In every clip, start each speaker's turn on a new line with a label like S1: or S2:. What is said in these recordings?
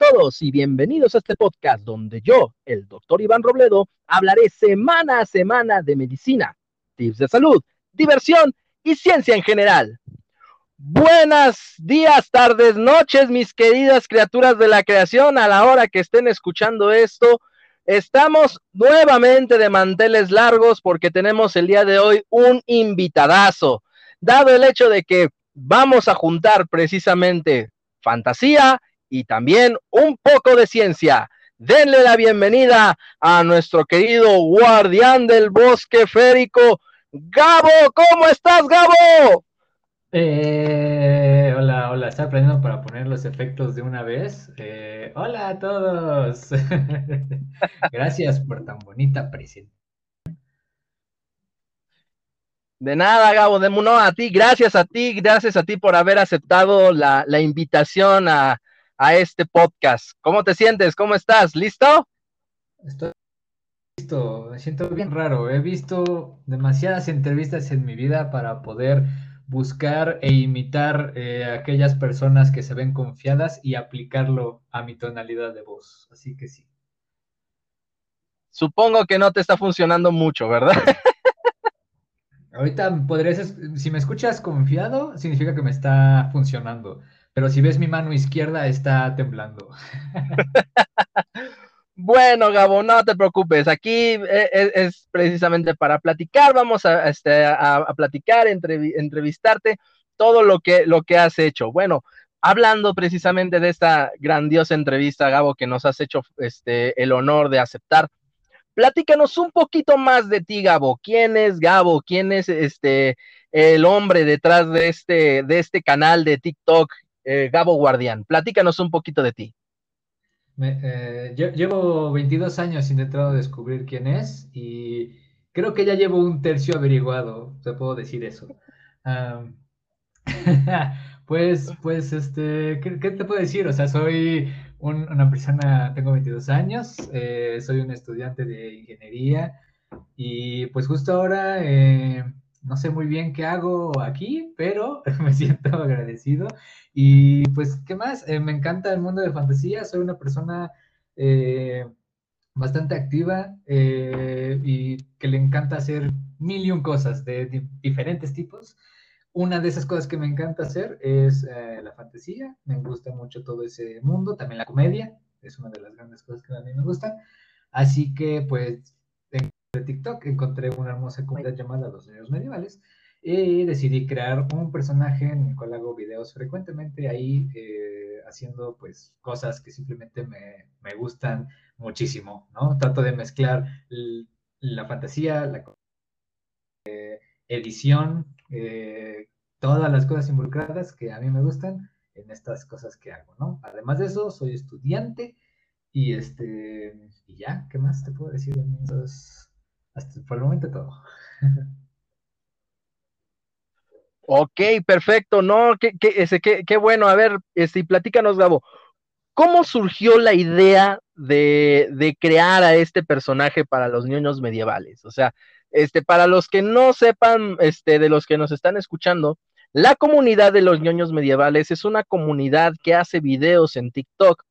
S1: todos y bienvenidos a este podcast donde yo, el doctor Iván Robledo, hablaré semana a semana de medicina, tips de salud, diversión y ciencia en general. Buenas días, tardes, noches, mis queridas criaturas de la creación, a la hora que estén escuchando esto. Estamos nuevamente de manteles largos porque tenemos el día de hoy un invitadazo, dado el hecho de que vamos a juntar precisamente fantasía y también un poco de ciencia. Denle la bienvenida a nuestro querido guardián del bosque férico, Gabo. ¿Cómo estás, Gabo?
S2: Eh, hola, hola, estoy aprendiendo para poner los efectos de una vez. Eh, hola a todos. Gracias por tan bonita presentación.
S1: De nada, Gabo, de no, a ti, gracias a ti, gracias a ti por haber aceptado la, la invitación a, a este podcast. ¿Cómo te sientes? ¿Cómo estás? ¿Listo?
S2: Estoy listo, me siento bien raro. He visto demasiadas entrevistas en mi vida para poder buscar e imitar eh, a aquellas personas que se ven confiadas y aplicarlo a mi tonalidad de voz. Así que sí.
S1: Supongo que no te está funcionando mucho, ¿verdad?
S2: Ahorita podrías, si me escuchas confiado, significa que me está funcionando pero si ves mi mano izquierda está temblando.
S1: Bueno, Gabo, no te preocupes. Aquí eh, eh, es, precisamente para platicar. Vamos a, este, a, platicar, entrevistarte todo lo que, lo que has hecho. Bueno, hablando precisamente de esta grandiosa entrevista, Gabo, que nos has hecho este, el honor de aceptar. Platícanos un poquito más de ti, Gabo. ¿Quién es Gabo? ¿Quién es este el hombre detrás de este, de este canal de TikTok eh, Gabo Guardián. Platícanos un poquito de ti.
S2: Eh, llevo 22 años intentando descubrir quién es y creo que ya llevo un tercio averiguado, te puedo decir eso. pues, pues, este, ¿qué, te puedo decir? O sea, soy una persona, tengo 22 años, eh, soy un estudiante de ingeniería y pues justo ahora no sé muy bien qué hago aquí, pero me siento agradecido. Y pues, ¿qué más? Eh, me encanta el mundo de fantasía, soy una persona eh, bastante activa eh, y que le encanta hacer mil y un cosas de, diferentes tipos. Una de esas cosas que me encanta hacer es la fantasía, me gusta mucho todo ese mundo, también la comedia, es una de las grandes cosas que a mí me gustan. Así que pues de TikTok encontré una hermosa comunidad llamada Los Niños Medievales y decidí crear un personaje en el cual hago videos frecuentemente ahí eh, haciendo pues cosas que simplemente me, me, gustan muchísimo, ¿no? Trato de mezclar la fantasía, la eh, edición, eh, todas las cosas involucradas que a mí me gustan en estas cosas que hago, ¿no? Además de eso, soy estudiante y este, y ya, ¿qué más te puedo decir? Entonces, por el momento todo.
S1: Ok, perfecto. No, qué, qué, qué, bueno. A ver, este, platícanos, Gabo. ¿Cómo surgió la idea de, de, crear a este personaje para los niños medievales? O sea, este, para los que no sepan, este, de los que nos están escuchando, la comunidad de los niños medievales es una comunidad que hace videos en TikTok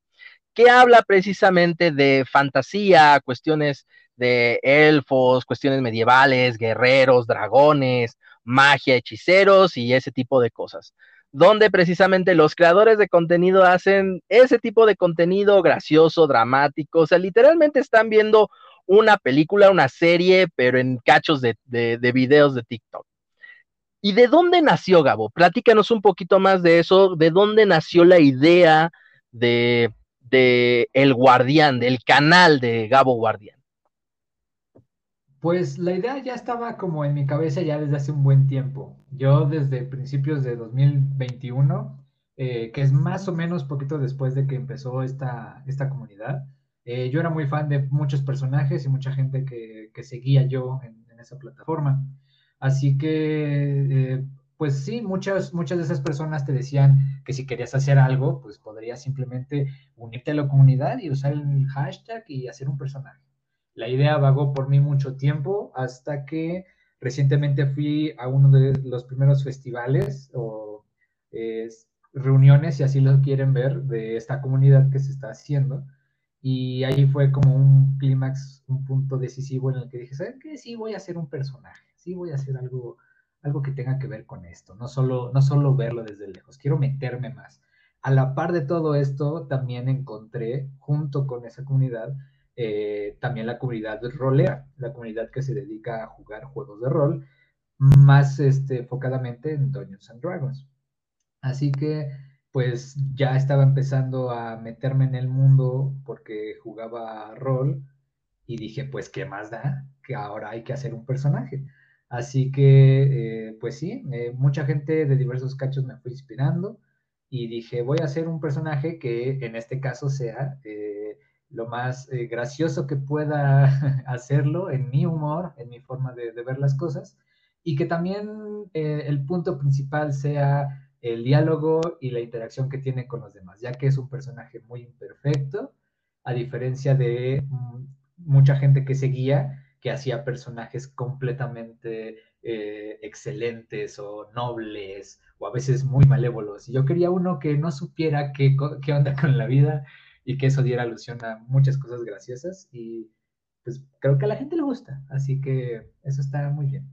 S1: que habla precisamente de fantasía, cuestiones de elfos, cuestiones medievales, guerreros, dragones, magia, hechiceros y ese tipo de cosas. Donde precisamente los creadores de contenido hacen ese tipo de contenido gracioso, dramático, o sea, literalmente están viendo una película, una serie, pero en cachos de, de, videos de TikTok. ¿Y de dónde nació Gabo? Platícanos un poquito más de eso, de dónde nació la idea de, de El Guardián, del canal de Gabo Guardián.
S2: Pues la idea ya estaba como en mi cabeza ya desde hace un buen tiempo. Yo desde principios de 2021, eh, que es más o menos poquito después de que empezó esta, esta comunidad, eh, yo era muy fan de muchos personajes y mucha gente que, seguía yo en, esa plataforma. Así que, eh, pues sí, muchas, muchas de esas personas te decían que si querías hacer algo, pues podrías simplemente unirte a la comunidad y usar el hashtag y hacer un personaje. La idea vagó por mí mucho tiempo hasta que recientemente fui a uno de los primeros festivales o reuniones, si así lo quieren ver, de esta comunidad que se está haciendo. Y ahí fue como un clímax, un punto decisivo en el que dije, ¿saben qué? Sí, voy a hacer un personaje, sí voy a hacer algo, algo que tenga que ver con esto, no solo, no solo verlo desde lejos, quiero meterme más. A la par de todo esto, también encontré, junto con esa comunidad, eh, también la comunidad rolera, la comunidad que se dedica a jugar juegos de rol, más este, enfocadamente en Dungeons and Dragons. Así que pues ya estaba empezando a meterme en el mundo porque jugaba rol y dije, pues, ¿qué más da? Que ahora hay que hacer un personaje. Así que, eh, pues sí, eh, mucha gente de diversos cachos me fue inspirando y dije, voy a hacer un personaje que en este caso sea eh, lo más gracioso que pueda hacerlo en mi humor, en mi forma de, de ver las cosas y que también el punto principal sea el diálogo y la interacción que tiene con los demás, ya que es un personaje muy imperfecto, a diferencia de mm, mucha gente que seguía, que hacía personajes completamente eh, excelentes o nobles o a veces muy malévolos. Y yo quería uno que no supiera qué, qué onda con la vida y que eso diera alusión a muchas cosas graciosas y pues creo que a la gente le gusta, así que eso está muy bien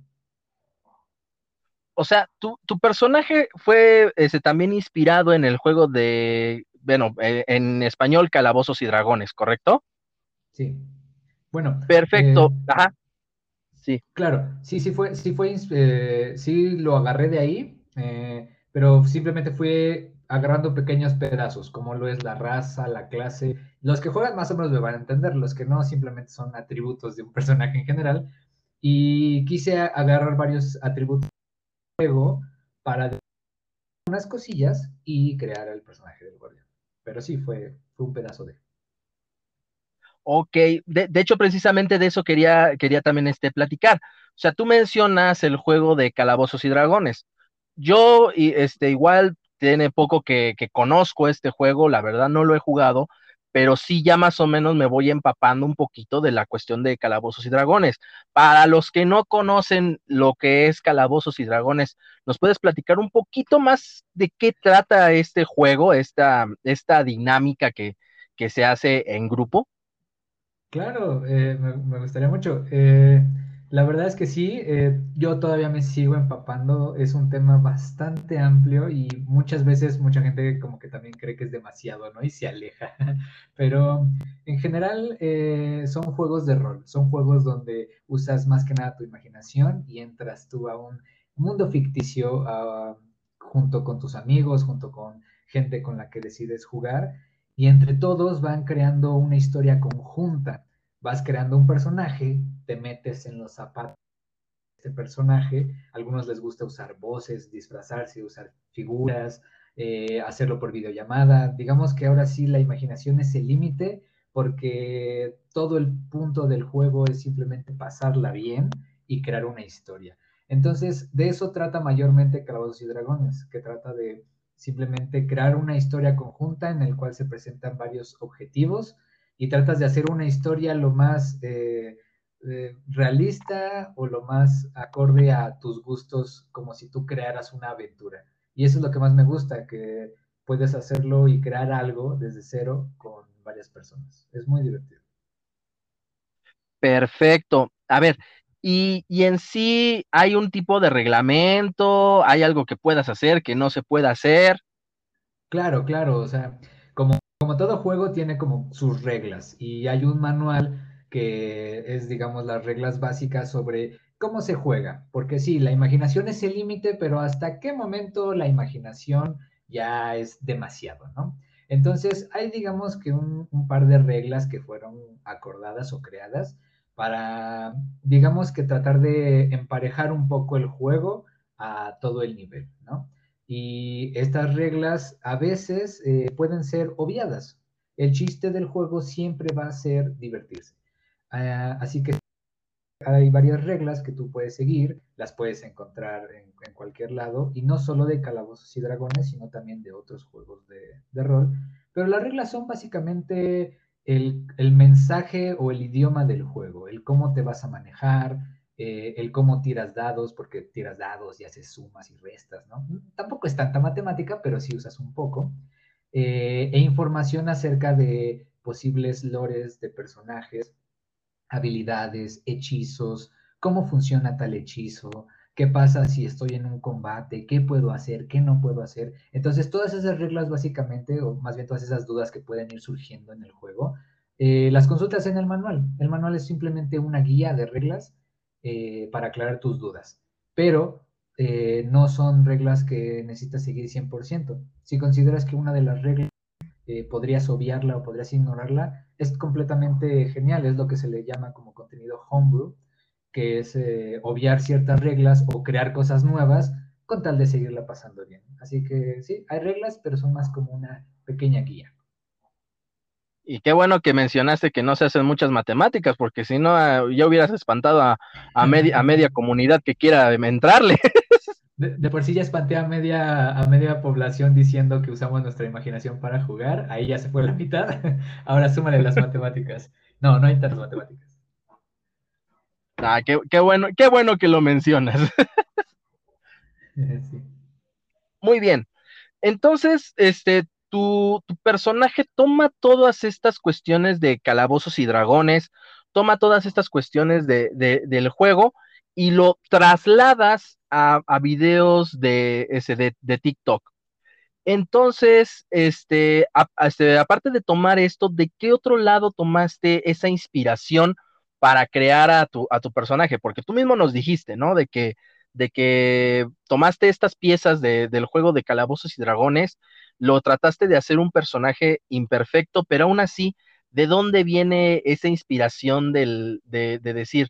S1: o sea, tu, personaje fue ese, también inspirado en el juego de, bueno, eh, en español, Calabozos y Dragones, ¿correcto?
S2: Sí. Bueno.
S1: Perfecto. Eh, Ajá.
S2: Sí. Claro, sí, sí fue, sí fue, eh, sí lo agarré de ahí, pero simplemente fue agarrando pequeños pedazos, como lo es la raza, la clase. Los que juegan más o menos me van a entender, los que no simplemente son atributos de un personaje en general. Y quise agarrar varios atributos juego para unas cosillas y crear el personaje del guardián. Pero sí, fue, fue un pedazo de.
S1: Ok, de, hecho, precisamente de eso quería, quería también este, platicar. O sea, tú mencionas el juego de Calabozos y Dragones. Yo, este, igual tiene poco que, que conozco este juego, la verdad no lo he jugado, pero sí ya más o menos me voy empapando un poquito de la cuestión de calabozos y dragones. Para los que no conocen lo que es calabozos y dragones, ¿nos puedes platicar un poquito más de qué trata este juego, esta, esta dinámica que, que se hace en grupo?
S2: Claro, eh, me, gustaría mucho. Eh, la verdad es que sí, eh, yo todavía me sigo empapando, es un tema bastante amplio y muchas veces mucha gente como que también cree que es demasiado, ¿no? Y se aleja. Pero en general eh, son juegos de rol, son juegos donde usas más que nada tu imaginación y entras tú a un mundo ficticio ah, junto con tus amigos, junto con gente con la que decides jugar y entre todos van creando una historia conjunta vas creando un personaje, te metes en los zapatos de este personaje. A algunos les gusta usar voces, disfrazarse, usar figuras, eh, hacerlo por videollamada. Digamos que ahora sí la imaginación es el límite porque todo el punto del juego es simplemente pasarla bien y crear una historia. Entonces, de eso trata mayormente Calabozos y Dragones, que trata de simplemente crear una historia conjunta en el cual se presentan varios objetivos y tratas de hacer una historia lo más eh, eh, realista o lo más acorde a tus gustos, como si tú crearas una aventura. Y eso es lo que más me gusta, que puedes hacerlo y crear algo desde cero con varias personas. Es muy divertido.
S1: Perfecto. A ver, y, y, en sí hay un tipo de reglamento, hay algo que puedas hacer, que no se pueda hacer.
S2: Claro, claro, o sea, como como todo juego tiene como sus reglas y hay un manual que es, digamos, las reglas básicas sobre cómo se juega. Porque sí, la imaginación es el límite, pero hasta qué momento la imaginación ya es demasiado, ¿no? Entonces, hay, digamos, que un, un par de reglas que fueron acordadas o creadas para, digamos, que tratar de emparejar un poco el juego a todo el nivel, ¿no? Y estas reglas a veces eh, pueden ser obviadas. El chiste del juego siempre va a ser divertirse. Ah, así que hay varias reglas que tú puedes seguir, las puedes encontrar en, cualquier lado, y no solo de calabozos y dragones, sino también de otros juegos de, rol. Pero las reglas son básicamente el, el, mensaje o el idioma del juego, el cómo te vas a manejar, eh, el cómo tiras dados, porque tiras dados y haces sumas y restas, ¿no? Tampoco es tanta matemática, pero sí usas un poco. Eh, e información acerca de posibles lores de personajes, habilidades, hechizos, cómo funciona tal hechizo, qué pasa si estoy en un combate, qué puedo hacer, qué no puedo hacer. Entonces, todas esas reglas básicamente, o más bien todas esas dudas que pueden ir surgiendo en el juego, eh, las consultas en el manual. El manual es simplemente una guía de reglas eh, para aclarar tus dudas, pero eh, no son reglas que necesitas seguir 100%. Si consideras que una de las reglas podrías obviarla o podrías ignorarla, es completamente genial, es lo que se le llama como contenido homebrew que es eh, obviar ciertas reglas o crear cosas nuevas con tal de seguirla pasando bien. Así que sí, hay reglas, pero son más como una pequeña guía.
S1: Y qué bueno que mencionaste que no se hacen muchas matemáticas, porque si no, ah, ya hubieras espantado a, a, media, a media comunidad que quiera entrarle.
S2: De, por sí ya espanté a media, a media población diciendo que usamos nuestra imaginación para jugar, ahí ya se fue la mitad. Ahora súmale las matemáticas. No, no hay tantas matemáticas.
S1: Ah, qué, bueno, qué bueno que lo mencionas. Muy bien. Entonces, este, tu, personaje toma todas estas cuestiones de calabozos y dragones, toma todas estas cuestiones de, del juego y lo trasladas a, videos de, ese, de, TikTok. Entonces, este, este, aparte de tomar esto, ¿de qué otro lado tomaste esa inspiración para crear a tu, a tu personaje, porque tú mismo nos dijiste, ¿no? De que, de que tomaste estas piezas del juego de calabozos y dragones, lo trataste de hacer un personaje imperfecto, pero aún así, ¿de dónde viene esa inspiración del, de, de decir,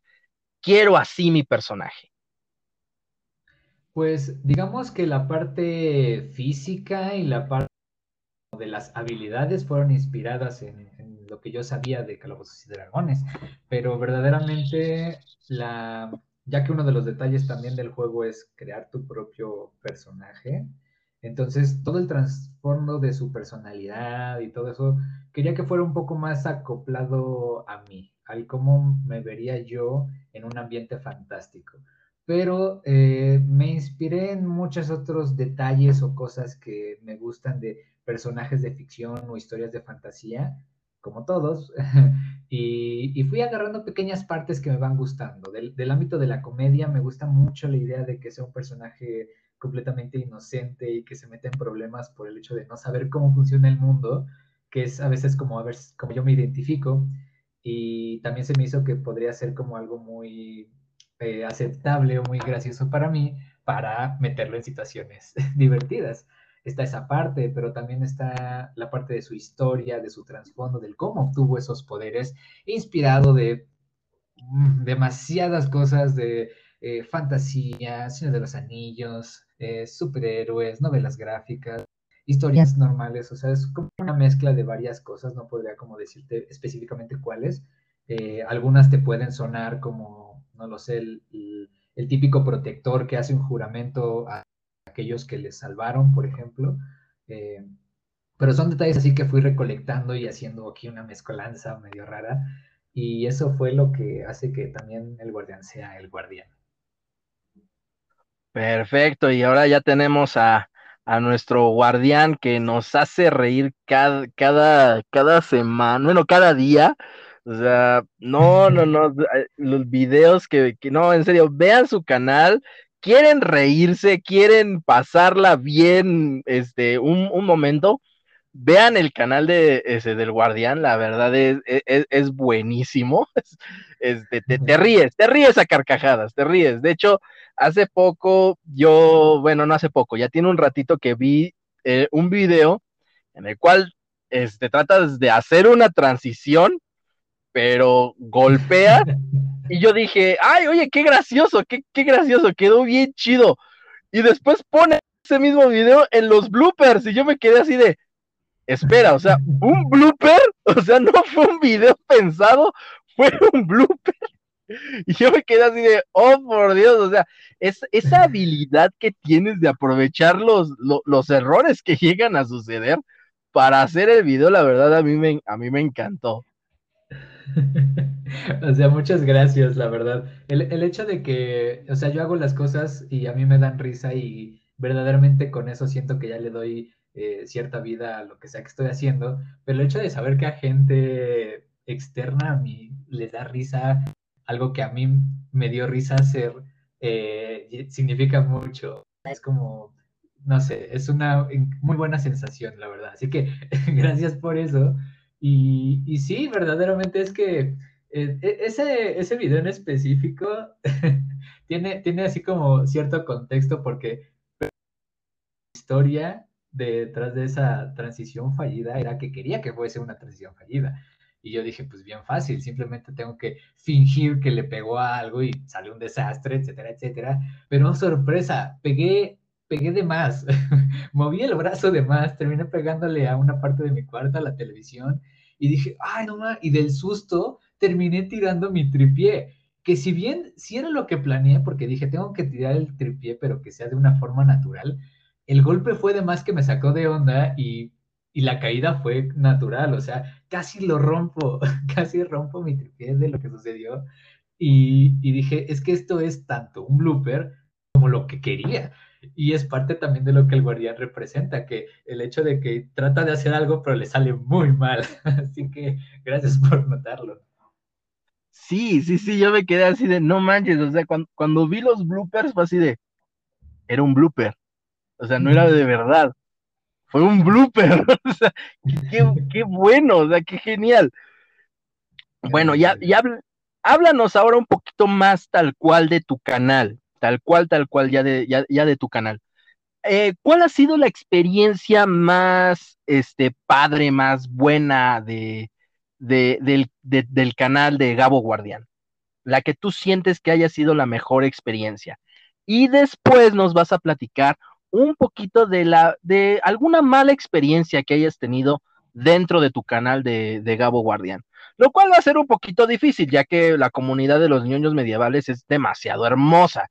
S1: quiero así mi personaje?
S2: Pues digamos que la parte física y la parte de las habilidades fueron inspiradas en, lo que yo sabía de Calabozos y Dragones, pero verdaderamente la, ya que uno de los detalles también del juego es crear tu propio personaje, entonces todo el trasfondo de su personalidad y todo eso, quería que fuera un poco más acoplado a mí, al cómo me vería yo en un ambiente fantástico. Pero eh, me inspiré en muchos otros detalles o cosas que me gustan de personajes de ficción o historias de fantasía como todos, y, fui agarrando pequeñas partes que me van gustando. Del, ámbito de la comedia me gusta mucho la idea de que sea un personaje completamente inocente y que se mete en problemas por el hecho de no saber cómo funciona el mundo, que es a veces como, a ver, como yo me identifico, y también se me hizo que podría ser como algo muy eh, aceptable o muy gracioso para mí para meterlo en situaciones divertidas está esa parte, pero también está la parte de su historia, de su trasfondo, del cómo obtuvo esos poderes, inspirado de mm, demasiadas cosas de eh, fantasía, Señor de los Anillos, eh, superhéroes, novelas gráficas, historias normales, o sea, es como una mezcla de varias cosas, no podría como decirte específicamente cuáles. Eh, algunas te pueden sonar como, no lo sé, el, el típico protector que hace un juramento a aquellos que les salvaron, por ejemplo. Eh, pero son detalles así que fui recolectando y haciendo aquí una mezcolanza medio rara. Y eso fue lo que hace que también el guardián sea el guardián.
S1: Perfecto, y ahora ya tenemos a, nuestro guardián que nos hace reír cada, cada, cada semana, bueno, cada día. O sea, no, no, no, los videos que, que, no, en serio, vean su canal, quieren reírse, quieren pasarla bien, este, un, momento, vean el canal de ese del Guardián, la verdad es, es, buenísimo. Este, te, ríes, te ríes a carcajadas, te ríes. De hecho, hace poco, yo, bueno, no hace poco, ya tiene un ratito que vi eh, un video en el cual este, tratas de hacer una transición, pero golpea Y yo dije, ay, oye, qué gracioso, qué, qué gracioso, quedó bien chido. Y después pone ese mismo video en los bloopers y yo me quedé así de, espera, o sea, un blooper, o sea, no fue un video pensado, fue un blooper. Y yo me quedé así de, oh, por Dios, o sea, es, esa habilidad que tienes de aprovechar los, los, errores que llegan a suceder para hacer el video, la verdad, a mí me, a mí me encantó.
S2: o sea, muchas gracias, la verdad. El, el, hecho de que, o sea, yo hago las cosas y a mí me dan risa y verdaderamente con eso siento que ya le doy eh, cierta vida a lo que sea que estoy haciendo, pero el hecho de saber que a gente externa a mí les da risa, algo que a mí me dio risa hacer, eh, significa mucho. Es como, no sé, es una muy buena sensación, la verdad. Así que gracias por eso. Y, y sí, verdaderamente es que eh, e, ese, ese video en específico tiene, tiene así como cierto contexto porque la historia detrás de esa transición fallida era que quería que fuese una transición fallida. Y yo dije, pues bien fácil, simplemente tengo que fingir que le pegó a algo y sale un desastre, etcétera, etcétera. Pero sorpresa, pegué pegué de más, moví el brazo de más, terminé pegándole a una parte de mi cuarto, a la televisión, y dije, ay, no más, y del susto terminé tirando mi tripié, que si bien si era lo que planeé, porque dije, tengo que tirar el tripié, pero que sea de una forma natural, el golpe fue de más que me sacó de onda y, y la caída fue natural, o sea, casi lo rompo, casi rompo mi tripié de lo que sucedió, y, y dije, es que esto es tanto un blooper como lo que quería. Y es parte también de lo que el guardián representa, que el hecho de que trata de hacer algo pero le sale muy mal. Así que gracias por notarlo.
S1: Sí, sí, sí, yo me quedé así de, no manches, o sea, cuando, vi los bloopers fue así de, era un blooper, o sea, no era de verdad, fue un blooper, o sea, qué, bueno, o sea, qué genial. Bueno, ya, ya háblanos ahora un poquito más tal cual de tu canal tal cual, tal cual, ya de, ya, de tu canal. Eh, ¿Cuál ha sido la experiencia más este, padre, más buena de, del, del canal de Gabo Guardián? La que tú sientes que haya sido la mejor experiencia. Y después nos vas a platicar un poquito de la de alguna mala experiencia que hayas tenido dentro de tu canal de, de, Gabo Guardián. Lo cual va a ser un poquito difícil, ya que la comunidad de los niños medievales es demasiado hermosa.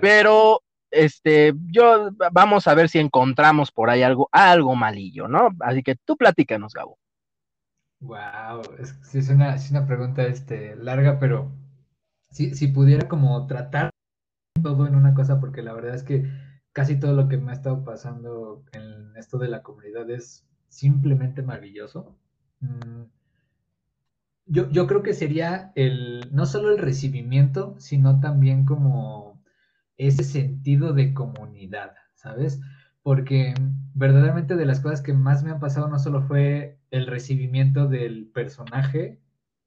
S1: Pero este, yo vamos a ver si encontramos por ahí algo, algo malillo, ¿no? Así que tú platícanos, Gabo.
S2: Wow, es, es, una, es una pregunta este, larga, pero si, si pudiera como tratar todo en una cosa, porque la verdad es que casi todo lo que me ha estado pasando en esto de la comunidad es simplemente maravilloso. Mm, yo, yo creo que sería el, no solo el recibimiento, sino también como ese sentido de comunidad, ¿sabes? Porque verdaderamente de las cosas que más me han pasado no solo fue el recibimiento del personaje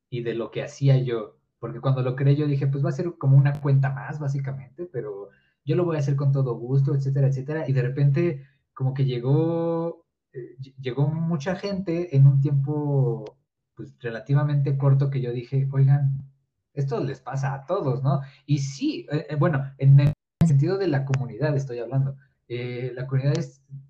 S2: y de lo que hacía yo, porque cuando lo creé yo dije, pues va a ser como una cuenta más, básicamente, pero yo lo voy a hacer con todo gusto, etcétera, etcétera, y de repente como que llegó, eh, llegó mucha gente en un tiempo pues relativamente corto que yo dije, oigan, esto les pasa a todos, ¿no? Y sí, eh, eh, bueno, en el sentido de la comunidad estoy hablando. Eh, la comunidad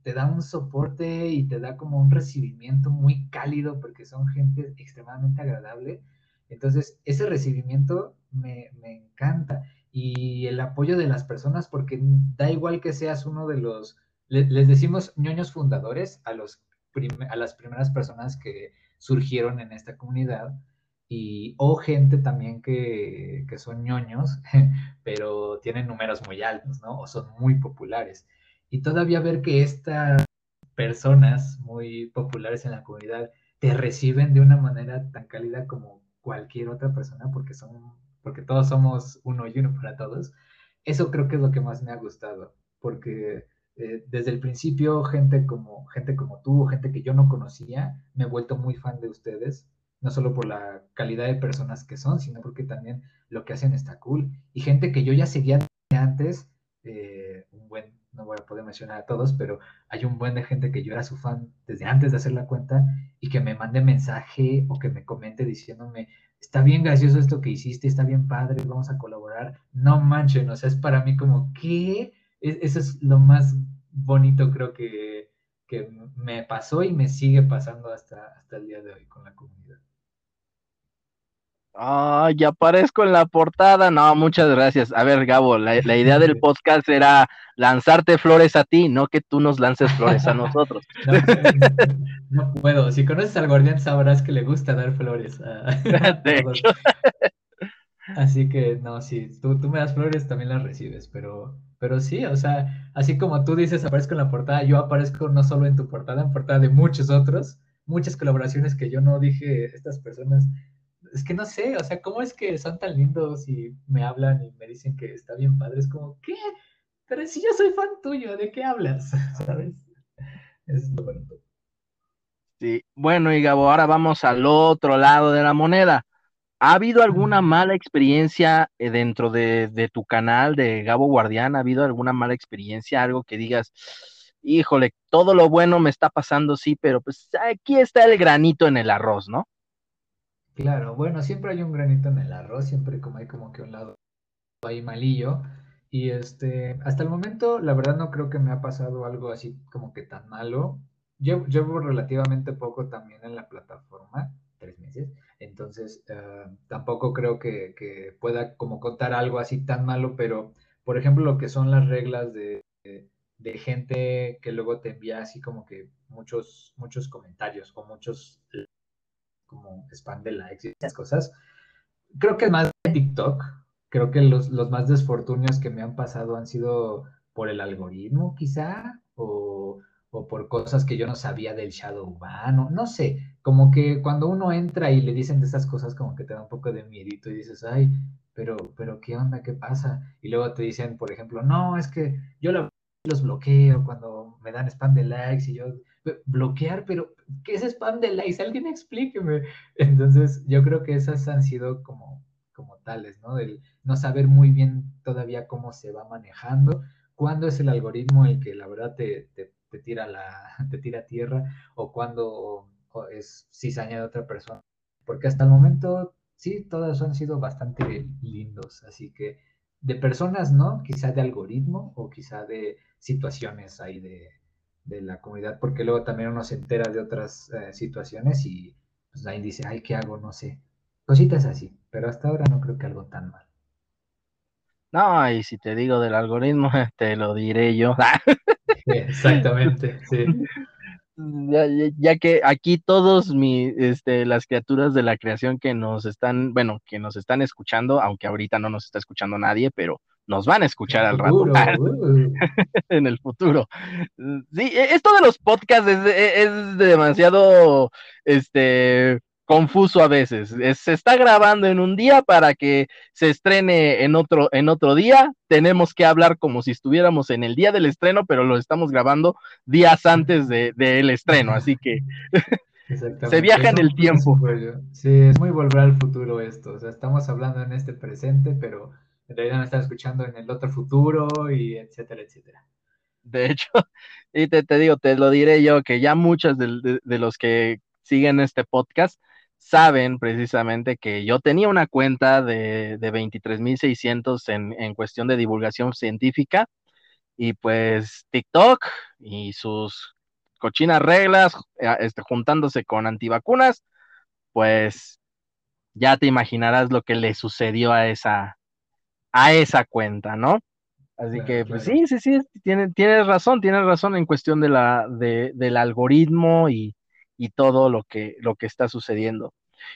S2: te da un soporte y te da como un recibimiento muy cálido porque son gente extremadamente agradable. Entonces, ese recibimiento me, me encanta. Y el apoyo de las personas, porque da igual que seas uno de los, les decimos ñoños fundadores a, los a las primeras personas que surgieron en esta comunidad y o gente también que, que, son ñoños, pero tienen números muy altos, ¿no? O son muy populares. Y todavía ver que estas personas muy populares en la comunidad te reciben de una manera tan cálida como cualquier otra persona, porque son, porque todos somos uno y uno para todos, eso creo que es lo que más me ha gustado, porque eh, desde el principio gente como, gente como tú, gente que yo no conocía, me he vuelto muy fan de ustedes no solo por la calidad de personas que son, sino porque también lo que hacen está cool. Y gente que yo ya seguía antes, eh, un buen, no voy a poder mencionar a todos, pero hay un buen de gente que yo era su fan desde antes de hacer la cuenta y que me mande mensaje o que me comente diciéndome, está bien gracioso esto que hiciste, está bien padre, vamos a colaborar. No manchen, o sea, es para mí como, ¿qué? E-, eso es lo más bonito creo que, que me pasó y me sigue pasando hasta, hasta el día de hoy con la comunidad.
S1: Ah, ya aparezco en la portada. No, muchas gracias. A ver, Gabo, la, idea del podcast era lanzarte flores a ti, no que tú nos lances flores a nosotros.
S2: No, puedo. Si conoces al guardián sabrás que le gusta dar flores. Así que no, si tú, tú me das flores, también las recibes, pero, pero sí, o sea, así como tú dices, aparezco en la portada, yo aparezco no solo en tu portada, en portada de muchos otros, muchas colaboraciones que yo no dije, estas personas es que no sé, o sea, ¿cómo es que son tan lindos y me hablan y me dicen que está bien padre? Es como, ¿qué? Pero si yo soy fan tuyo, ¿de qué hablas? ¿Sabes? Es lo bonito.
S1: Sí, bueno, y Gabo, ahora vamos al otro lado de la moneda. ¿Ha habido alguna mala experiencia eh, dentro de, de, tu canal de Gabo Guardián? ¿Ha habido alguna mala experiencia? Algo que digas, híjole, todo lo bueno me está pasando, sí, pero pues aquí está el granito en el arroz, ¿no?
S2: Claro, bueno, siempre hay un granito en el arroz, siempre como hay como que un lado ahí malillo. Y este, hasta el momento, la verdad no creo que me ha pasado algo así como que tan malo. Llevo, llevo relativamente poco también en la plataforma, tres meses, entonces eh, tampoco creo que, que, pueda como contar algo así tan malo, pero por ejemplo lo que son las reglas de, de gente que luego te envía así como que muchos, muchos comentarios o muchos como spam de likes y esas cosas. Creo que más de TikTok, creo que los, los más desfortunios que me han pasado han sido por el algoritmo, quizá, o, o por cosas que yo no sabía del shadow ban, no sé, como que cuando uno entra y le dicen de esas cosas, como que te da un poco de miedito y dices, ay, pero, pero, ¿qué onda? ¿Qué pasa? Y luego te dicen, por ejemplo, no, es que yo los bloqueo cuando me dan spam de likes y yo bloquear, pero ¿qué es spam de likes? Alguien explíqueme. Entonces, yo creo que esas han sido como, como tales, ¿no? Del no saber muy bien todavía cómo se va manejando, cuándo es el algoritmo el que la verdad te, te, tira, la, te tira tierra o cuándo es cizaña de otra persona. Porque hasta el momento, sí, todos han sido bastante lindos, así que de personas, ¿no? Quizá de algoritmo o quizá de situaciones ahí de, de la comunidad, porque luego también uno se entera de otras eh, situaciones y pues ahí dice, ay, ¿qué hago? No sé. Cositas así, pero hasta ahora no creo que algo tan mal.
S1: No, y si te digo del algoritmo, te lo diré yo.
S2: Exactamente, sí.
S1: Ya, que aquí todos mi, este, las criaturas de la creación que nos están, bueno, que nos están escuchando, aunque ahorita no nos está escuchando nadie, pero nos van a escuchar al rato uh. en el futuro. Sí, e, esto de los podcasts es, demasiado este confuso a veces. se está grabando en un día para que se estrene en otro, en otro día. Tenemos que hablar como si estuviéramos en el día del estreno, pero lo estamos grabando días antes del de, estreno, así que se viaja en el tiempo.
S2: Sí, es muy volver al futuro esto. O sea, estamos hablando en este presente, pero en realidad me están escuchando en el otro futuro y etcétera, etcétera.
S1: De hecho, y te, digo, te lo diré yo, que ya muchos de, los que siguen este podcast saben precisamente que yo tenía una cuenta de, de 23.600 en, en cuestión de divulgación científica y pues TikTok y sus cochinas reglas, eh, este, juntándose con antivacunas, pues ya te imaginarás lo que le sucedió a esa, a esa cuenta, ¿no? Así que, pues sí, sí, sí, tienes, tienes razón, tienes razón en cuestión de la, de, del algoritmo y, y, todo lo que, lo que está sucediendo.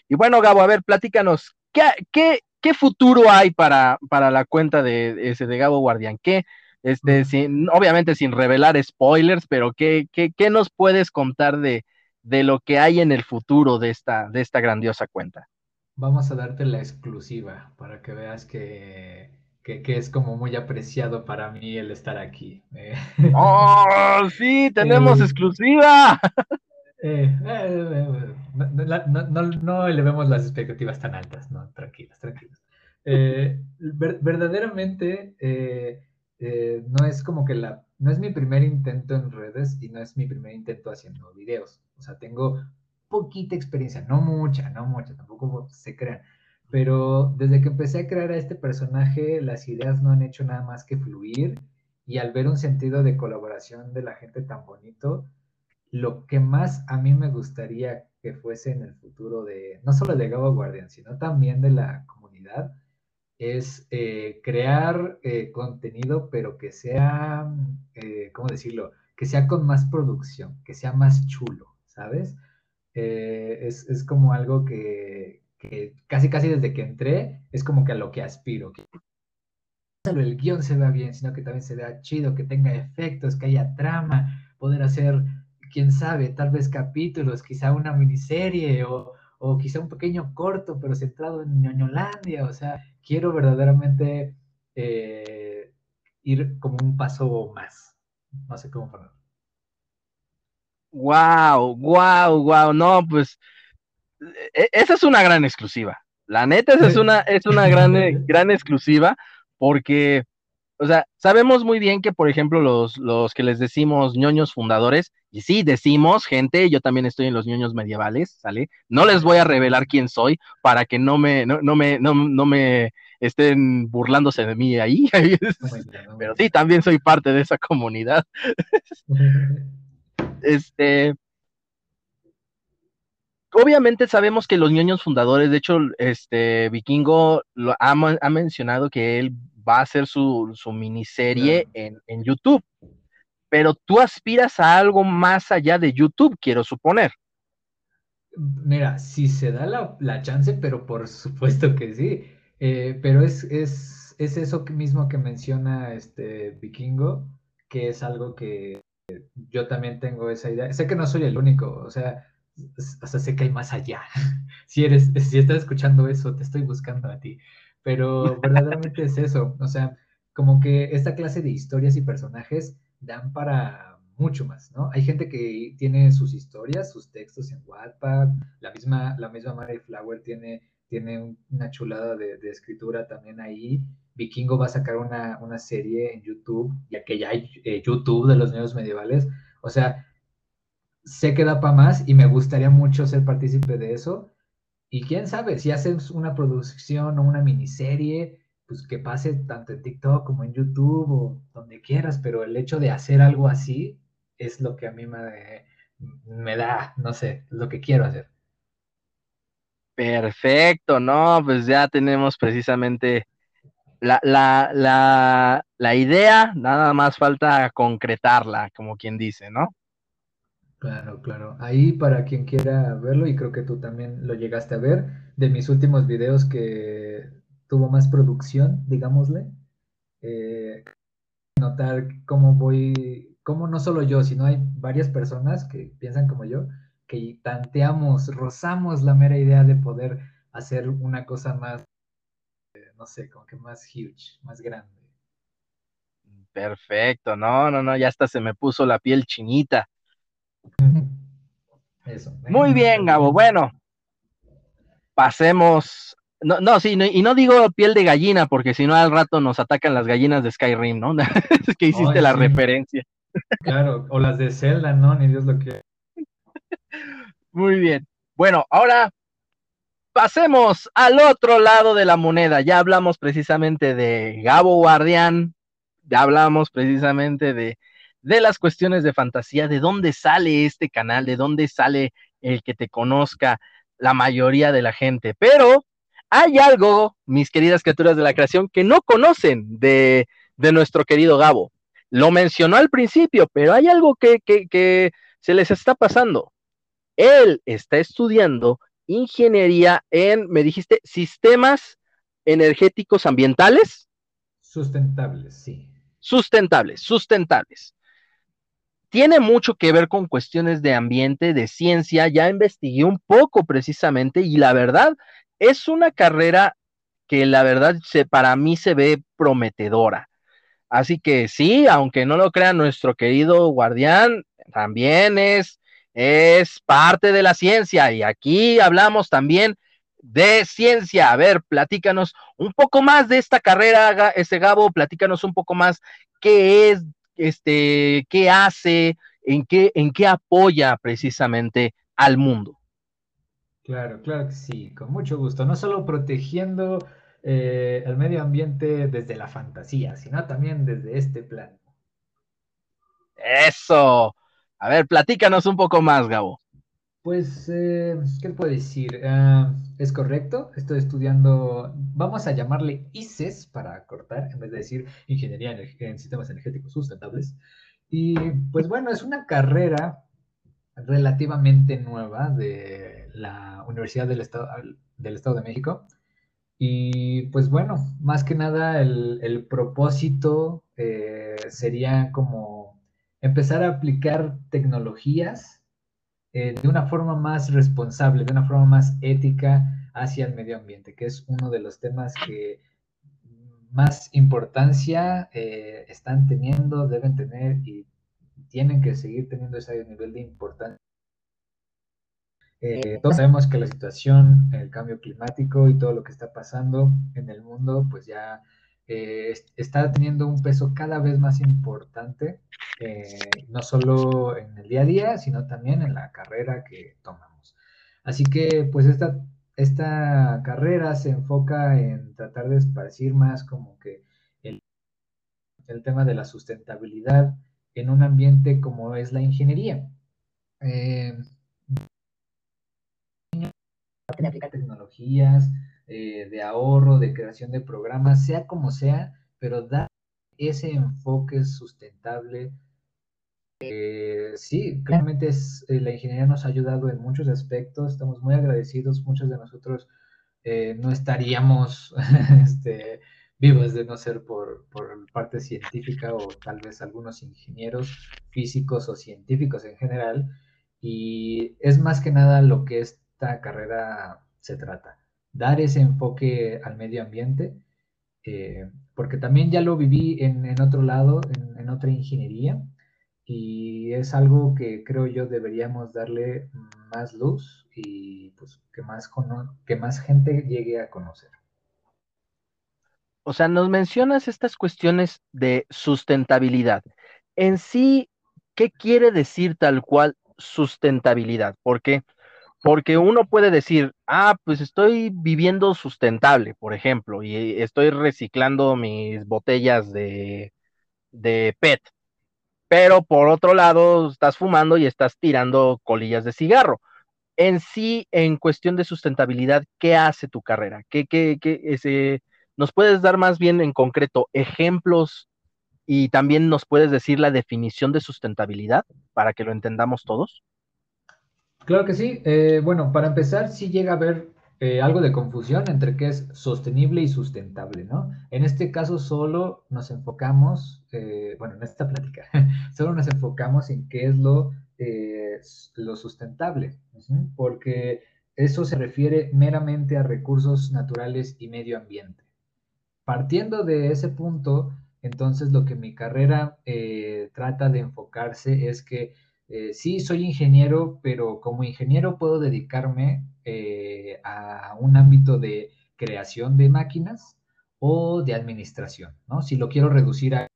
S1: Y bueno, Gabo, a ver, platícanos, ¿qué, qué, qué futuro hay para, para la cuenta de, ese de Gabo Guardián? ¿Qué, este, sin, obviamente sin revelar spoilers, pero ¿qué, qué, qué nos puedes contar de, de lo que hay en el futuro de esta, de esta grandiosa cuenta?
S2: Vamos a darte la exclusiva para que veas que, es como muy apreciado para mí el estar aquí.
S1: Eh. ¡Oh, sí! ¡Tenemos exclusiva!
S2: Eh, eh, no, elevemos las expectativas tan altas, no, tranquilos, tranquilos. verdaderamente no es como que la, no es mi primer intento en redes y no es mi primer intento haciendo videos. O sea, tengo poquita experiencia, no mucha, no mucha, tampoco se crean. Pero desde que empecé a crear a este personaje, las ideas no han hecho nada más que fluir y al ver un sentido de colaboración de la gente tan bonito, lo que más a mí me gustaría que fuese en el futuro de, no solo de Gabo Guardian, sino también de la comunidad, es eh, crear eh, contenido, pero que sea, eh, ¿cómo decirlo? Que sea con más producción, que sea más chulo, ¿sabes? Es, es, como algo que, que, casi, casi desde que entré, es como que a lo que aspiro. Que solo el guion se vea bien, sino que también se vea chido, que tenga efectos, que haya trama, poder hacer, quién sabe, tal vez capítulos, quizá una miniserie o, o quizá un pequeño corto, pero centrado en ñoñolandia, o sea, quiero verdaderamente eh, ir como un paso más. No sé cómo ponerlo.
S1: Wow, wow, wow, no, pues e, esa es una gran exclusiva. La neta, esa es una, es una gran, gran exclusiva porque, o sea, sabemos muy bien que, por ejemplo, los, los que les decimos ñoños fundadores, y sí, decimos, gente, yo también estoy en los ñoños medievales, ¿sale? No les voy a revelar quién soy para que no me, no, no me, no, no me estén burlándose de mí ahí. Pero sí, también soy parte de esa comunidad. este. Obviamente sabemos que los ñoños fundadores, de hecho, este Vikingo lo ha, ha mencionado que él va a hacer su, su miniserie en, en YouTube pero tú aspiras a algo más allá de YouTube, quiero suponer.
S2: Mira, si se da la, chance, pero por supuesto que sí. Eh, pero es, es, es, eso mismo que menciona este Vikingo, que es algo que yo también tengo esa idea. Sé que no soy el único, o sea, hasta sé que hay más allá. si eres, si estás escuchando eso, te estoy buscando a ti. Pero verdaderamente es eso. O sea, como que esta clase de historias y personajes dan para mucho más, ¿no? Hay gente que tiene sus historias, sus textos en Wattpad, la misma, la misma Mary Flower tiene, tiene una chulada de, escritura también ahí. Vikingo va a sacar una, serie en YouTube, ya que ya hay eh, YouTube de los medios medievales. O sea, sé que da para más y me gustaría mucho ser partícipe de eso. Y quién sabe, si haces una producción o una miniserie, pues que pase tanto en TikTok como en YouTube o donde quieras, pero el hecho de hacer algo así es lo que a mí me, me da, no sé, lo que quiero hacer.
S1: Perfecto, no, pues ya tenemos precisamente la, la, la, la idea, nada más falta concretarla, como quien dice, ¿no?
S2: Claro, claro. Ahí para quien quiera verlo, y creo que tú también lo llegaste a ver, de mis últimos videos que tuvo más producción, digámosle. Eh, notar cómo voy, cómo no solo yo, sino hay varias personas que piensan como yo, que tanteamos, rozamos la mera idea de poder hacer una cosa más, eh, no sé, como que más huge, más grande.
S1: Perfecto, no, no, no, ya hasta se me puso la piel chinita. Eso. Muy bien, Gabo. Bueno, pasemos no, no, sí, y no digo piel de gallina, porque si no al rato nos atacan las gallinas de Skyrim, ¿no? es que hiciste la referencia.
S2: Claro, o las de Zelda, ¿no? Ni Dios lo quiere.
S1: Muy bien. Bueno, ahora pasemos al otro lado de la moneda. Ya hablamos precisamente de Gabo Guardián, ya hablamos precisamente de, de las cuestiones de fantasía, de dónde sale este canal, de dónde sale el que te conozca la mayoría de la gente. Pero hay algo, mis queridas criaturas de la creación, que no conocen de, nuestro querido Gabo. Lo mencionó al principio, pero hay algo que, que se les está pasando. Él está estudiando ingeniería en, me dijiste, sistemas energéticos ambientales.
S2: Sustentables, sí.
S1: Sustentables, sustentables. Tiene mucho que ver con cuestiones de ambiente, de ciencia. Ya investigué un poco precisamente y la verdad es una carrera que la verdad se, para mí se ve prometedora. Así que sí, aunque no lo crea nuestro querido guardián, también es, es parte de la ciencia y aquí hablamos también de ciencia. A ver, platícanos un poco más de esta carrera, ese Gabo, platícanos un poco más qué es, este, qué hace, en qué, en qué apoya precisamente al mundo.
S2: Claro, claro que sí, con mucho gusto. No solo protegiendo eh, el medio ambiente desde la fantasía, sino también desde este plano.
S1: Eso. A ver, platícanos un poco más, Gabo.
S2: Pues, eh, ¿qué puedo decir? Ah, es correcto, estoy estudiando, vamos a llamarle ICES para cortar, en vez de decir Ingeniería en Sistemas Energéticos Sustentables. Y pues bueno, es una carrera relativamente nueva de la Universidad del Estado, del Estado de México. Y pues bueno, más que nada el, propósito eh, sería como empezar a aplicar tecnologías eh, de una forma más responsable, de una forma más ética hacia el medio ambiente, que es uno de los temas que más importancia eh, están teniendo, deben tener y tienen que seguir teniendo ese nivel de importancia. Eh, todos sabemos que la situación, el cambio climático y todo lo que está pasando en el mundo, pues ya eh, está teniendo un peso cada vez más importante, eh, no solo en el día a día, sino también en la carrera que tomamos. Así que, pues esta, esta carrera se enfoca en tratar de esparcir más como que el, el tema de la sustentabilidad en un ambiente como es la ingeniería. De aplicar tecnologías, eh, de ahorro, de creación de programas, sea como sea, pero da ese enfoque sustentable. Eh, sí, claramente es, eh, la ingeniería nos ha ayudado en muchos aspectos, estamos muy agradecidos, muchos de nosotros no estaríamos este, vivos de no ser por, por parte científica o tal vez algunos ingenieros físicos o científicos en general, y es más que nada lo que esta carrera se trata dar ese enfoque al medio ambiente, eh, porque también ya lo viví en, otro lado, en, otra ingeniería, y es algo que creo yo deberíamos darle más luz y pues que más, que más gente llegue a conocer.
S1: O sea, nos mencionas estas cuestiones de sustentabilidad. En sí, ¿qué quiere decir tal cual sustentabilidad? Porque porque uno puede decir, ah, pues estoy viviendo sustentable, por ejemplo, y estoy reciclando mis botellas de, de PET, pero por otro lado estás fumando y estás tirando colillas de cigarro. En sí, en cuestión de sustentabilidad, ¿qué hace tu carrera? ¿Qué, qué, qué ese, ¿Nos puedes dar más bien en concreto ejemplos y también nos puedes decir la definición de sustentabilidad para que lo entendamos todos?
S2: Claro que sí. Eh, bueno, para empezar, sí llega a haber eh, algo de confusión entre qué es sostenible y sustentable, ¿no? En este caso solo nos enfocamos, eh, bueno, en esta plática, solo nos enfocamos en qué es lo, lo sustentable, porque eso se refiere meramente a recursos naturales y medio ambiente. Partiendo de ese punto, entonces lo que mi carrera trata de enfocarse es que eh, sí, soy ingeniero, pero como ingeniero puedo dedicarme eh, a un ámbito de creación de máquinas o de administración, ¿no? Si lo quiero reducir a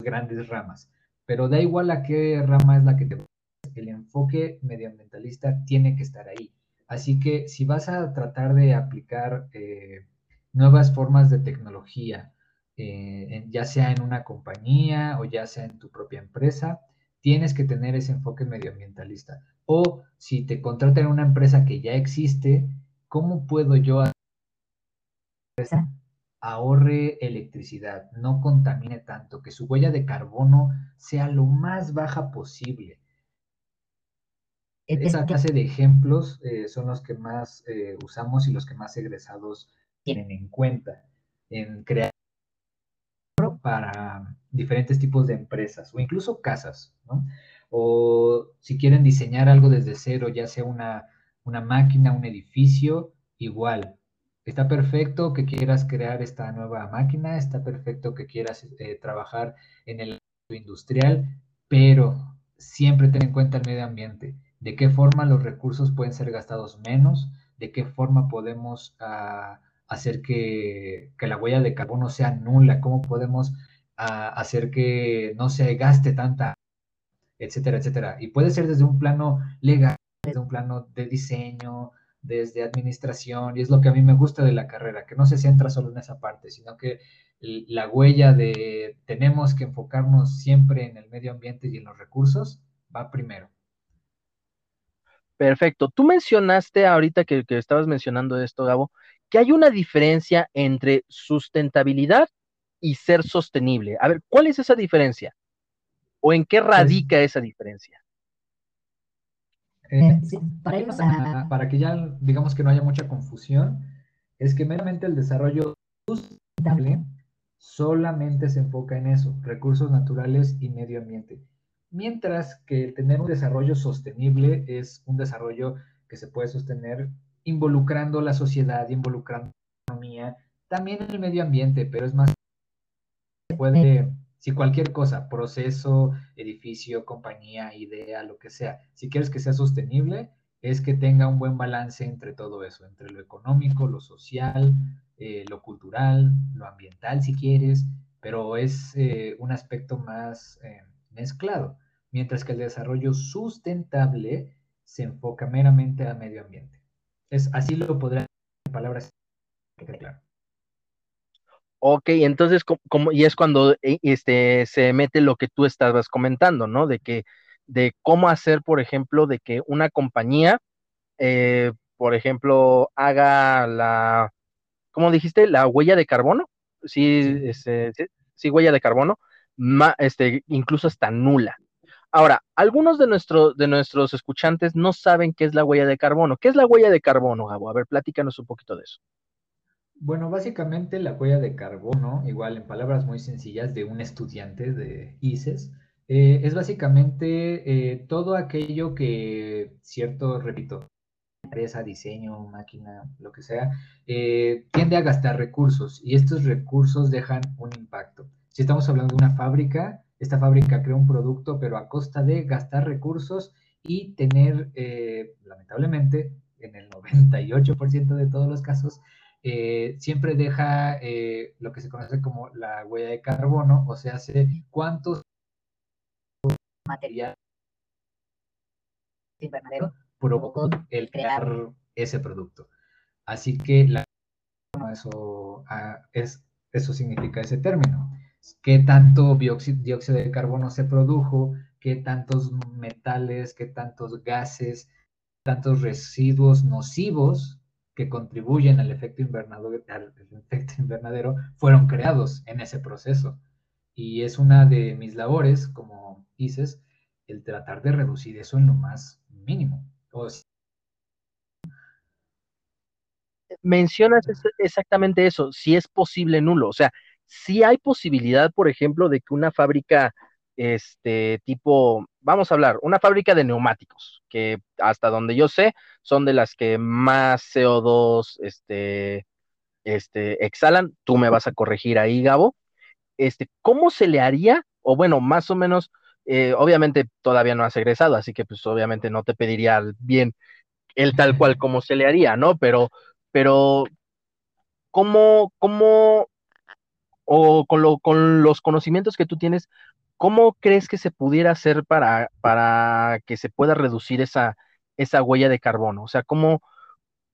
S2: grandes ramas, pero da igual a qué rama es la que te... El enfoque medioambientalista tiene que estar ahí. Así que si vas a tratar de aplicar eh, nuevas formas de tecnología, ya sea en una compañía o ya sea en tu propia empresa, tienes que tener ese enfoque medioambientalista. O si te contratan en una empresa que ya existe, ¿cómo puedo yo hacer ahorre electricidad, no contamine tanto, que su huella de carbono sea lo más baja posible? Esa clase de ejemplos eh, son los que más eh, usamos y los que más egresados tienen en cuenta en crear para diferentes tipos de empresas o incluso casas, ¿no? O si quieren diseñar algo desde cero, ya sea una, máquina, un edificio, igual. Está perfecto que quieras crear esta nueva máquina, está perfecto que quieras eh, trabajar en el industrial, pero siempre ten en cuenta el medio ambiente. De qué forma los recursos pueden ser gastados menos, de qué forma podemos ah, hacer que, la huella de carbono sea nula, cómo podemos ah, hacer que no se gaste tanta, etcétera, etcétera. Y puede ser desde un plano legal, desde un plano de diseño, desde administración, y es lo que a mí me gusta de la carrera, que no se centra solo en esa parte, sino que la huella de tenemos que enfocarnos siempre en el medio ambiente y en los recursos va primero.
S1: Perfecto. Tú mencionaste ahorita que, que estabas mencionando esto, Gabo, que hay una diferencia entre sustentabilidad y ser sostenible. A ver, ¿cuál es esa diferencia? ¿O en qué radica esa diferencia?
S2: Eh, sí, para, irnos a, para que ya digamos que no haya mucha confusión, es que meramente el desarrollo sustentable solamente se enfoca en eso, recursos naturales y medio ambiente. Mientras que tener un desarrollo sostenible es un desarrollo que se puede sostener involucrando la sociedad, involucrando la economía, también el medio ambiente, pero es más, puede si cualquier cosa, proceso, edificio, compañía, idea, lo que sea, si quieres que sea sostenible, es que tenga un buen balance entre todo eso, entre lo económico, lo social, eh, lo cultural, lo ambiental, si quieres, pero es eh, un aspecto más eh, mezclado, mientras que el desarrollo sustentable se enfoca meramente al medio ambiente. Es, así lo podrán en palabras claro.
S1: Ok, entonces, como, y es cuando eh, este, se mete lo que tú estabas comentando, ¿no? De que, de cómo hacer, por ejemplo, de que una compañía, eh, por ejemplo, haga la, ¿cómo dijiste? La huella de carbono, sí, este, sí, huella de carbono, este, incluso hasta nula. Ahora, algunos de, de nuestros escuchantes no saben qué es la huella de carbono. ¿Qué es la huella de carbono, Gabo? A ver, platícanos un poquito de eso.
S2: Bueno, básicamente la huella de carbono, igual en palabras muy sencillas de un estudiante de ICES, eh, es básicamente eh, todo aquello que cierto, repito, empresa, diseño, máquina, lo que sea, eh, tiende a gastar recursos y estos recursos dejan un impacto. Si estamos hablando de una fábrica, esta fábrica crea un producto, pero a costa de gastar recursos y tener, lamentablemente, en el 98% de todos los casos, eh, siempre deja eh, lo que se conoce como la huella de carbono, o sea, hace cuántos material invernadero provocó el crear ese producto. Así que la, eso, ah, es, eso significa ese término. ¿Qué tanto dióxido de carbono se produjo? ¿Qué tantos metales, qué tantos gases, tantos residuos nocivos que contribuyen al efecto, invernadero, fueron creados en ese proceso. Y es una de mis labores, como dices, el tratar de reducir eso en lo más mínimo.
S1: Mencionas exactamente eso, si es posible nulo. O sea, si hay posibilidad, por ejemplo, de que una fábrica, este tipo, vamos a hablar, una fábrica de neumáticos, que hasta donde yo sé, son de las que más CO2 este, este, exhalan. Tú me vas a corregir ahí, Gabo. Este, ¿Cómo se le haría? O bueno, más o menos, eh, obviamente todavía no has egresado, así que pues obviamente no te pediría bien el tal cual como se le haría, ¿no? Pero, pero, ¿cómo, cómo, o con, lo, con los conocimientos que tú tienes, ¿cómo crees que se pudiera hacer para, para que se pueda reducir esa, esa huella de carbono? O sea, ¿cómo,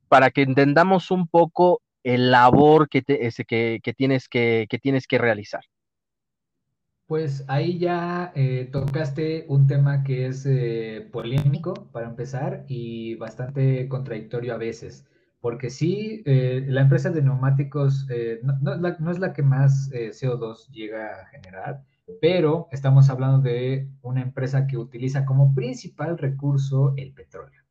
S1: para que entendamos un poco el labor que, ese, que, tienes que, que, tienes que realizar?
S2: Pues ahí ya eh, tocaste un tema que es eh, polémico para empezar y bastante contradictorio a veces, porque sí, eh, la empresa de neumáticos no, es la que más CO2 llega a generar, pero estamos hablando de una empresa que utiliza como principal recurso el petróleo,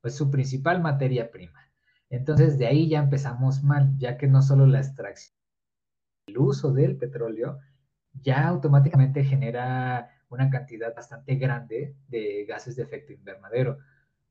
S2: pues su principal materia prima. Entonces de ahí ya empezamos mal, ya que no solo la extracción, el uso del petróleo ya automáticamente genera una cantidad bastante grande de gases de efecto invernadero.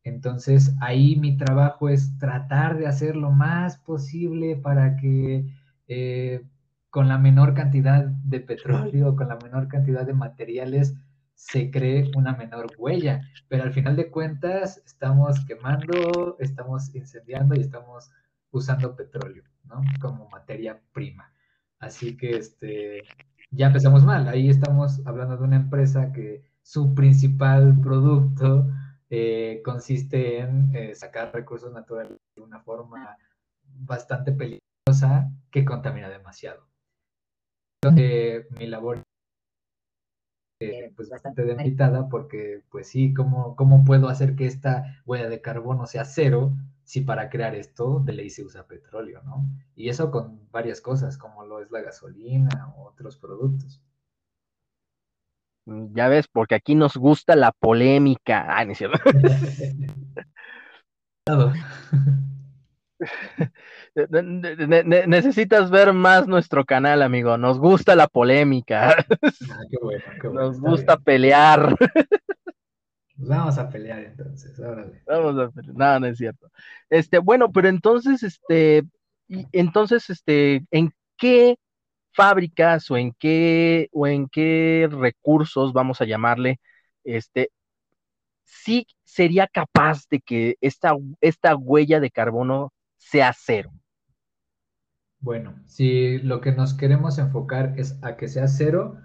S2: Entonces ahí mi trabajo es tratar de hacer lo más posible para que eh, con la menor cantidad de petróleo, con la menor cantidad de materiales, se cree una menor huella. Pero al final de cuentas, estamos quemando, estamos incendiando y estamos usando petróleo, ¿no? Como materia prima. Así que este, ya empezamos mal. Ahí estamos hablando de una empresa que su principal producto eh, consiste en eh, sacar recursos naturales de una forma bastante peligrosa que contamina demasiado mi labor tiene pues bastante demeritada porque pues sí, ¿cómo, ¿cómo puedo hacer que esta huella de carbono sea cero si para crear esto de ley se usa petróleo, ¿no? Y eso con varias cosas, como lo es la gasolina u otros productos.
S1: Mm, ya ves, porque aquí nos gusta la polémica. Ah, no necesitas ver más nuestro canal, amigo. Nos gusta la polémica.
S2: Ah, qué bueno, qué
S1: bueno, Nos gusta pelear.
S2: Pues vamos a pelear entonces,
S1: Vamos a pelear. No, no es cierto. Este, bueno, pero entonces, este, entonces, este, ¿en qué fábricas o en qué o en qué recursos, vamos a llamarle, este, sí sería capaz de que esta, esta huella de carbono sea cero?
S2: Bueno, si lo que nos queremos enfocar es a que sea cero,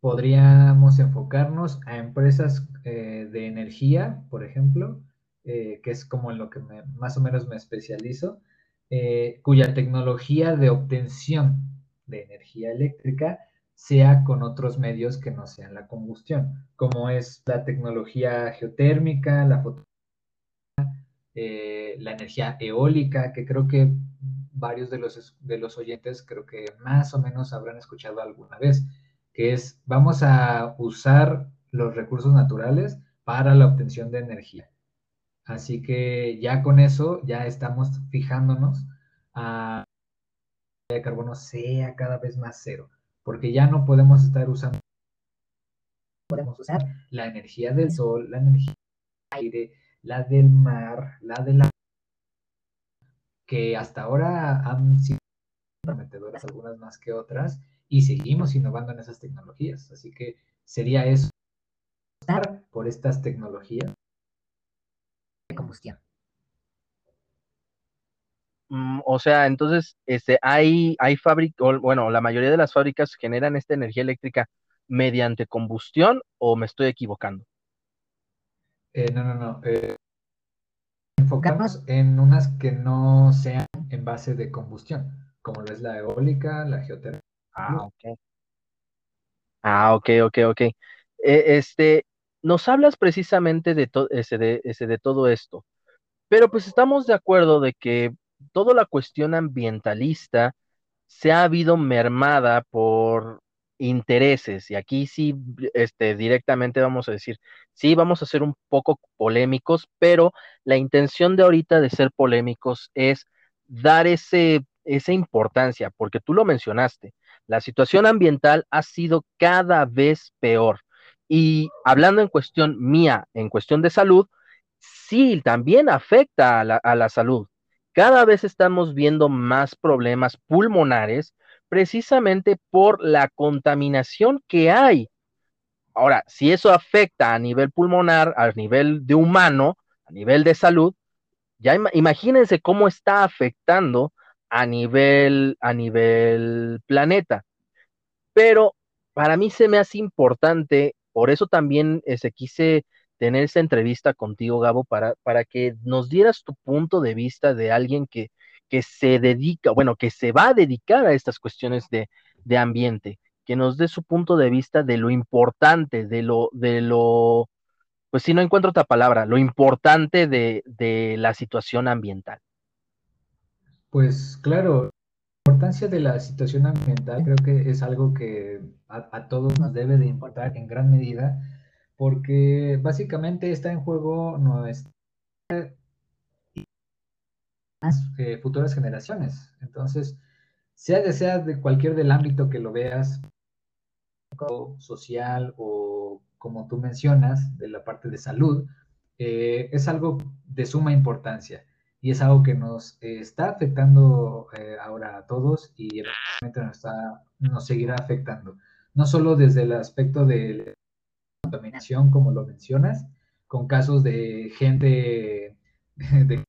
S2: podríamos enfocarnos a empresas eh, de energía, por ejemplo, eh, que es como en lo que más o menos me especializo, eh, cuya tecnología de obtención de energía eléctrica sea con otros medios que no sean la combustión, como es la tecnología geotérmica, la la energía eólica, que creo que varios de los, de los oyentes creo que más o menos habrán escuchado alguna vez, que es vamos a usar los recursos naturales para la obtención de energía. Así que ya con eso ya estamos fijándonos a que el carbono sea cada vez más cero, porque ya no podemos estar usando podemos usar la energía del sol, la energía del aire, la del mar, la de la que hasta ahora han sido prometedoras, algunas más que otras, y seguimos innovando en esas tecnologías. Así que sería eso, por estas tecnologías de combustión.
S1: Mm, o sea, entonces, este, hay, hay fábricas, bueno, la mayoría de las fábricas generan esta energía eléctrica mediante combustión o me estoy equivocando?
S2: Eh, no, no, no. Eh, enfocarnos en unas que no sean en base de combustión, como lo es la eólica, la geotérmica.
S1: Ah, ok. Ah, ok, ok, ok. E, este, nos hablas precisamente de, ese, de, ese, de todo esto, pero pues estamos de acuerdo de que toda la cuestión ambientalista se ha habido mermada por intereses, y aquí sí, este, directamente vamos a decir, sí, vamos a ser un poco polémicos, pero la intención de ahorita de ser polémicos es dar ese, esa importancia, porque tú lo mencionaste, la situación ambiental ha sido cada vez peor. Y hablando en cuestión mía, en cuestión de salud, sí, también afecta a la, a la salud. Cada vez estamos viendo más problemas pulmonares precisamente por la contaminación que hay. Ahora, si eso afecta a nivel pulmonar, a nivel de humano, a nivel de salud, ya imagínense cómo está afectando a nivel, a nivel planeta. Pero para mí se me hace importante, por eso también se este, quise tener esa entrevista contigo, Gabo, para, para que nos dieras tu punto de vista de alguien que, que se dedica, bueno, que se va a dedicar a estas cuestiones de, de ambiente, que nos dé su punto de vista de lo importante, de lo, de lo, pues si no encuentro otra palabra, lo importante de, de la situación ambiental.
S2: Pues claro, la importancia de la situación ambiental creo que es algo que a, a todos nos debe de importar en gran medida, porque básicamente está en juego nuestra eh, futuras generaciones. Entonces, sea de sea de cualquier del ámbito que lo veas, social o como tú mencionas, de la parte de salud, eh, es algo de suma importancia y es algo que nos eh, está afectando ahora a todos y eventualmente nos, está, nos seguirá afectando. No solo desde el aspecto de contaminación, como lo mencionas, con casos de gente de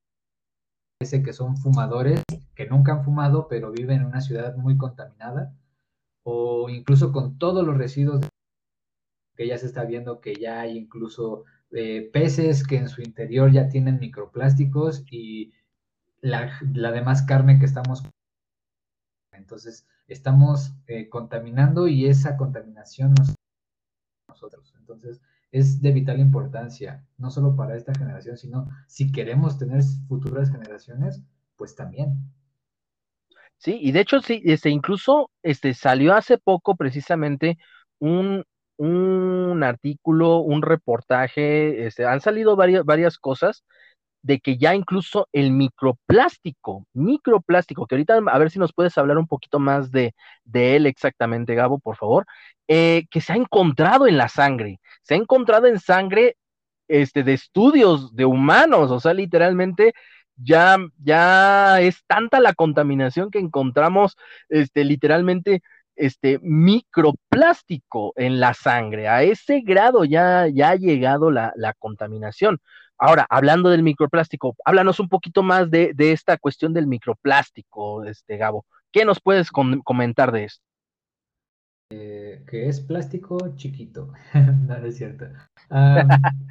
S2: que son fumadores que nunca han fumado, pero viven en una ciudad muy contaminada, o incluso con todos los residuos que ya se está viendo que ya hay incluso eh, peces que en su interior ya tienen microplásticos y la, demás carne que estamos entonces estamos eh, contaminando y esa contaminación nos nosotros. Entonces, es de vital importancia, no solo para esta generación, sino si queremos tener futuras generaciones, pues también.
S1: Sí, y de hecho, sí, este, incluso este, salió hace poco precisamente un, un artículo, un reportaje, este, han salido varias, varias cosas de que ya incluso el microplástico, microplástico, que ahorita a ver si nos puedes hablar un poquito más de, de él exactamente, Gabo, por favor, eh, que se ha encontrado en la sangre, se ha encontrado en sangre este, de estudios de humanos, o sea, literalmente ya, ya es tanta la contaminación que encontramos este, literalmente este microplástico en la sangre. A ese grado ya, ya ha llegado la, la contaminación. Ahora, hablando del microplástico, háblanos un poquito más de, de esta cuestión del microplástico, este Gabo. ¿Qué nos puedes comentar de esto?
S2: Eh, que es plástico chiquito. no, es cierto.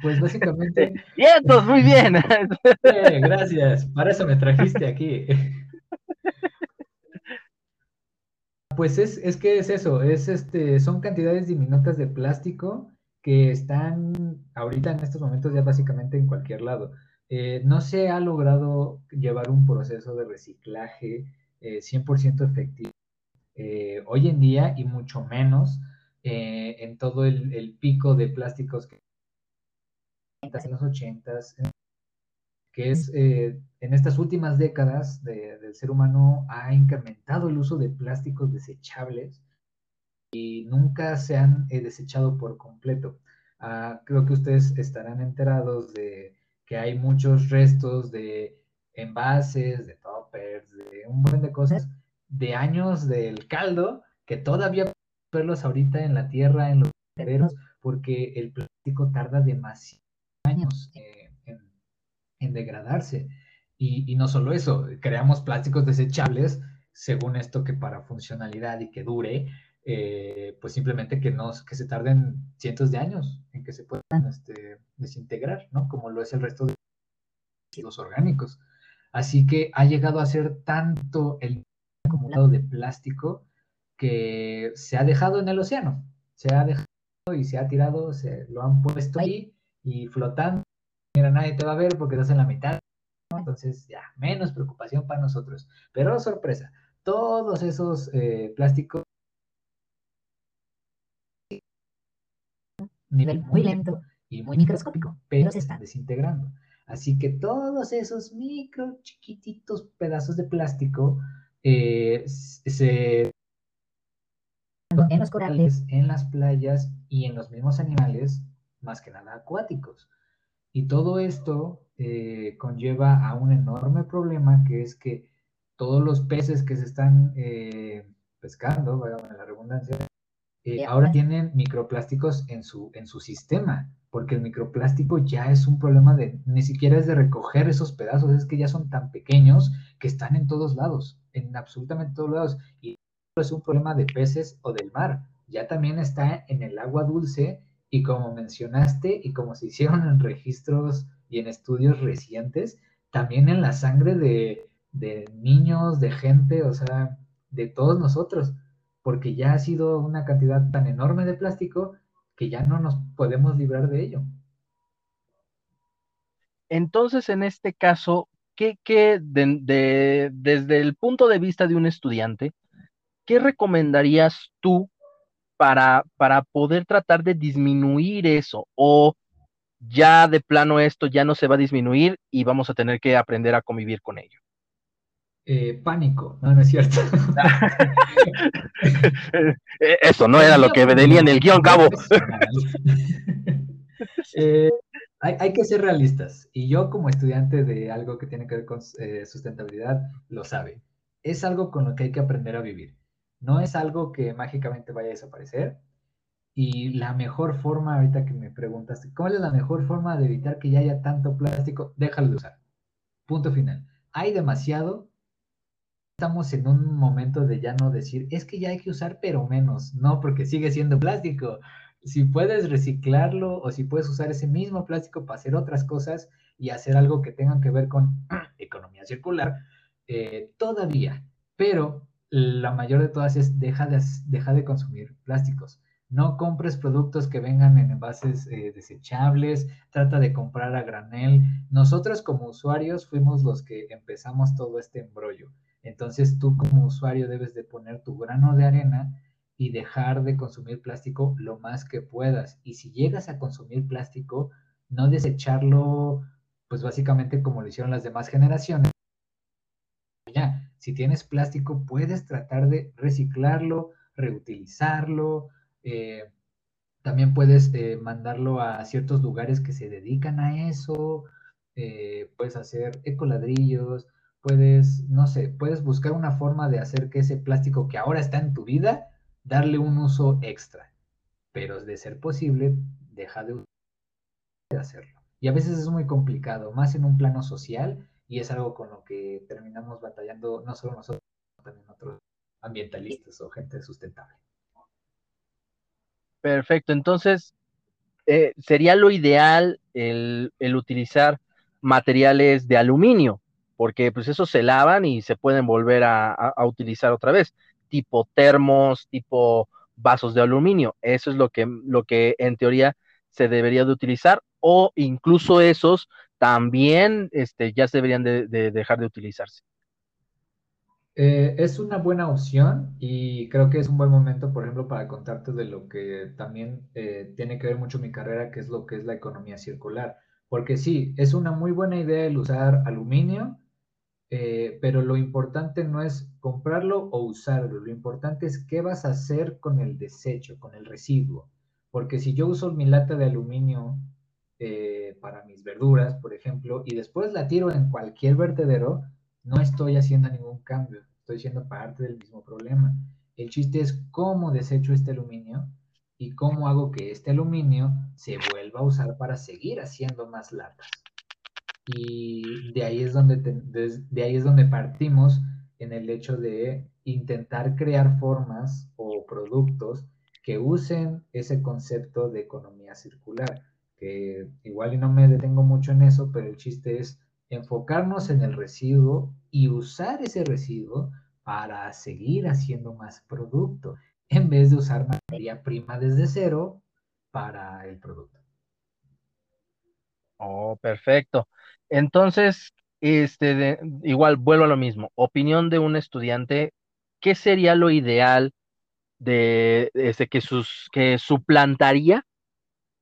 S2: pues básicamente.
S1: ¡Vientos! Muy bien.
S2: eh, gracias. Para eso me trajiste aquí. pues es, es que es eso, es este, son cantidades diminutas de plástico que están ahorita en estos momentos ya básicamente en cualquier lado. Eh, no se ha logrado llevar un proceso de reciclaje 100% eh, efectivo eh, hoy en día y mucho menos eh, en todo el, pico de plásticos que en los 80 que es eh, en estas últimas décadas del ser humano ha incrementado el uso de plásticos desechables y nunca se han desechado por completo. Ah, creo que ustedes estarán enterados de que hay muchos restos de envases, de toppers, de un buen de cosas de años del caldo que todavía verlos ahorita en la tierra, en los herederos, porque el plástico tarda demasiados años eh, en, degradarse. Y, no solo eso, creamos plásticos desechables, según esto que para funcionalidad y que dure, eh, pues simplemente que, no, que se tarden cientos de años en que se puedan este, desintegrar, ¿no? Como lo es el resto de los orgánicos. Así que ha llegado a ser tanto el acumulado de plástico que se ha dejado en el océano. Se ha dejado y se ha tirado, se lo han puesto ahí y flotando. Mira, nadie te va a ver porque estás en la mitad. Entonces, ya, menos preocupación para nosotros. Pero sorpresa, todos esos eh, plásticos nivel muy lento y muy microscópico, pero se están desintegrando. Así que todos esos micro chiquititos pedazos de plástico eh, se en los corales, en las playas y en los mismos animales, más que nada acuáticos. Y todo esto eh, conlleva a un enorme problema que es que todos los peces que se están eh, pescando, la redundancia, ahora tienen microplásticos en su, en su sistema, porque el microplástico ya es un problema de, ni siquiera es de recoger esos pedazos, es que ya son tan pequeños que están en todos lados en absolutamente todos lados. Y no es un problema de peces o del mar, ya también está en el agua dulce y como mencionaste y como se hicieron en registros y en estudios recientes, también en la sangre de, de niños, de gente, o sea, de todos nosotros, porque ya ha sido una cantidad tan enorme de plástico que ya no nos podemos librar de ello.
S1: Entonces, en este caso, ¿qué, desde el punto de vista de un estudiante, qué recomendarías tú para, para poder tratar de disminuir eso? O ya de plano esto ya no se va a disminuir y vamos a tener que aprender a convivir con ello.
S2: Eh, pánico, no, no es cierto.
S1: Eso no era lo que venía en el guion, Cabo.
S2: eh, hay, que ser realistas. Y yo como estudiante de algo que tiene que ver con eh, sustentabilidad, lo sabe. Es algo con lo que hay que aprender a vivir. No es algo que mágicamente vaya a desaparecer. Y la mejor forma, ahorita que me preguntaste, ¿cuál es la mejor forma de evitar que ya haya tanto plástico? Déjalo de usar. Punto final. Hay demasiado. Estamos en un momento de ya no decir, es que ya hay que usar, pero menos. No, porque sigue siendo plástico si puedes reciclarlo o si puedes usar ese mismo plástico para hacer otras cosas y hacer algo que tenga que ver con economía circular, eh, todavía. Pero la mayor de todas es deja de, consumir plásticos. no compres productos que vengan en envases eh, desechables, trata de comprar a granel. Nosotros como usuarios fuimos los que empezamos todo este embrollo. Entonces tú como usuario debes de poner tu grano de arena y dejar de consumir plástico lo más que puedas. Y si llegas a consumir plástico, no desecharlo, pues básicamente como lo hicieron las demás generaciones. Ya, si tienes plástico, puedes tratar de reciclarlo, reutilizarlo, eh, también puedes eh, mandarlo a ciertos lugares que se dedican a eso. Eh, puedes hacer ecoladrillos, puedes, no sé, puedes buscar una forma de hacer que ese plástico que ahora está en tu vida, darle un uso extra. Pero de ser posible, deja de hacerlo. Y a veces es muy complicado, más en un plano social, y es algo con lo que terminamos batallando no solo nosotros, sino también otros ambientalistas o gente sustentable.
S1: Perfecto, entonces eh, sería lo ideal el, utilizar materiales de aluminio, porque pues esos se lavan y se pueden volver a, utilizar otra vez, tipo termos, tipo vasos de aluminio. Eso es lo que, lo que en teoría se debería de utilizar, o incluso esos también este, ya se deberían de dejar de utilizarse.
S2: Eh, es una buena opción y creo que es un buen momento, por ejemplo, para contarte de lo que también eh, tiene que ver mucho mi carrera, que es lo que es la economía circular. Porque sí, es una muy buena idea el usar aluminio, eh, pero lo importante no es comprarlo o usarlo, lo importante es qué vas a hacer con el desecho, con el residuo. Porque si yo uso mi lata de aluminio para mis verduras, por ejemplo, y después la tiro en cualquier vertedero, no estoy haciendo ningún cambio, estoy siendo parte del mismo problema. El chiste es cómo desecho este aluminio y cómo hago que este aluminio se vuelva a usar para seguir haciendo más latas. Y de ahí es donde, de ahí es donde partimos en el hecho de intentar crear formas o productos que usen ese concepto de economía circular, que igual y no me detengo mucho en eso, pero el chiste es enfocarnos en el residuo y usar ese residuo para seguir haciendo más producto, en vez de usar materia prima desde cero para el producto.
S1: Oh, perfecto. Entonces, este, igual vuelvo a lo mismo. Opinión de un estudiante, ¿qué sería lo ideal de, este, que, sus, que suplantaría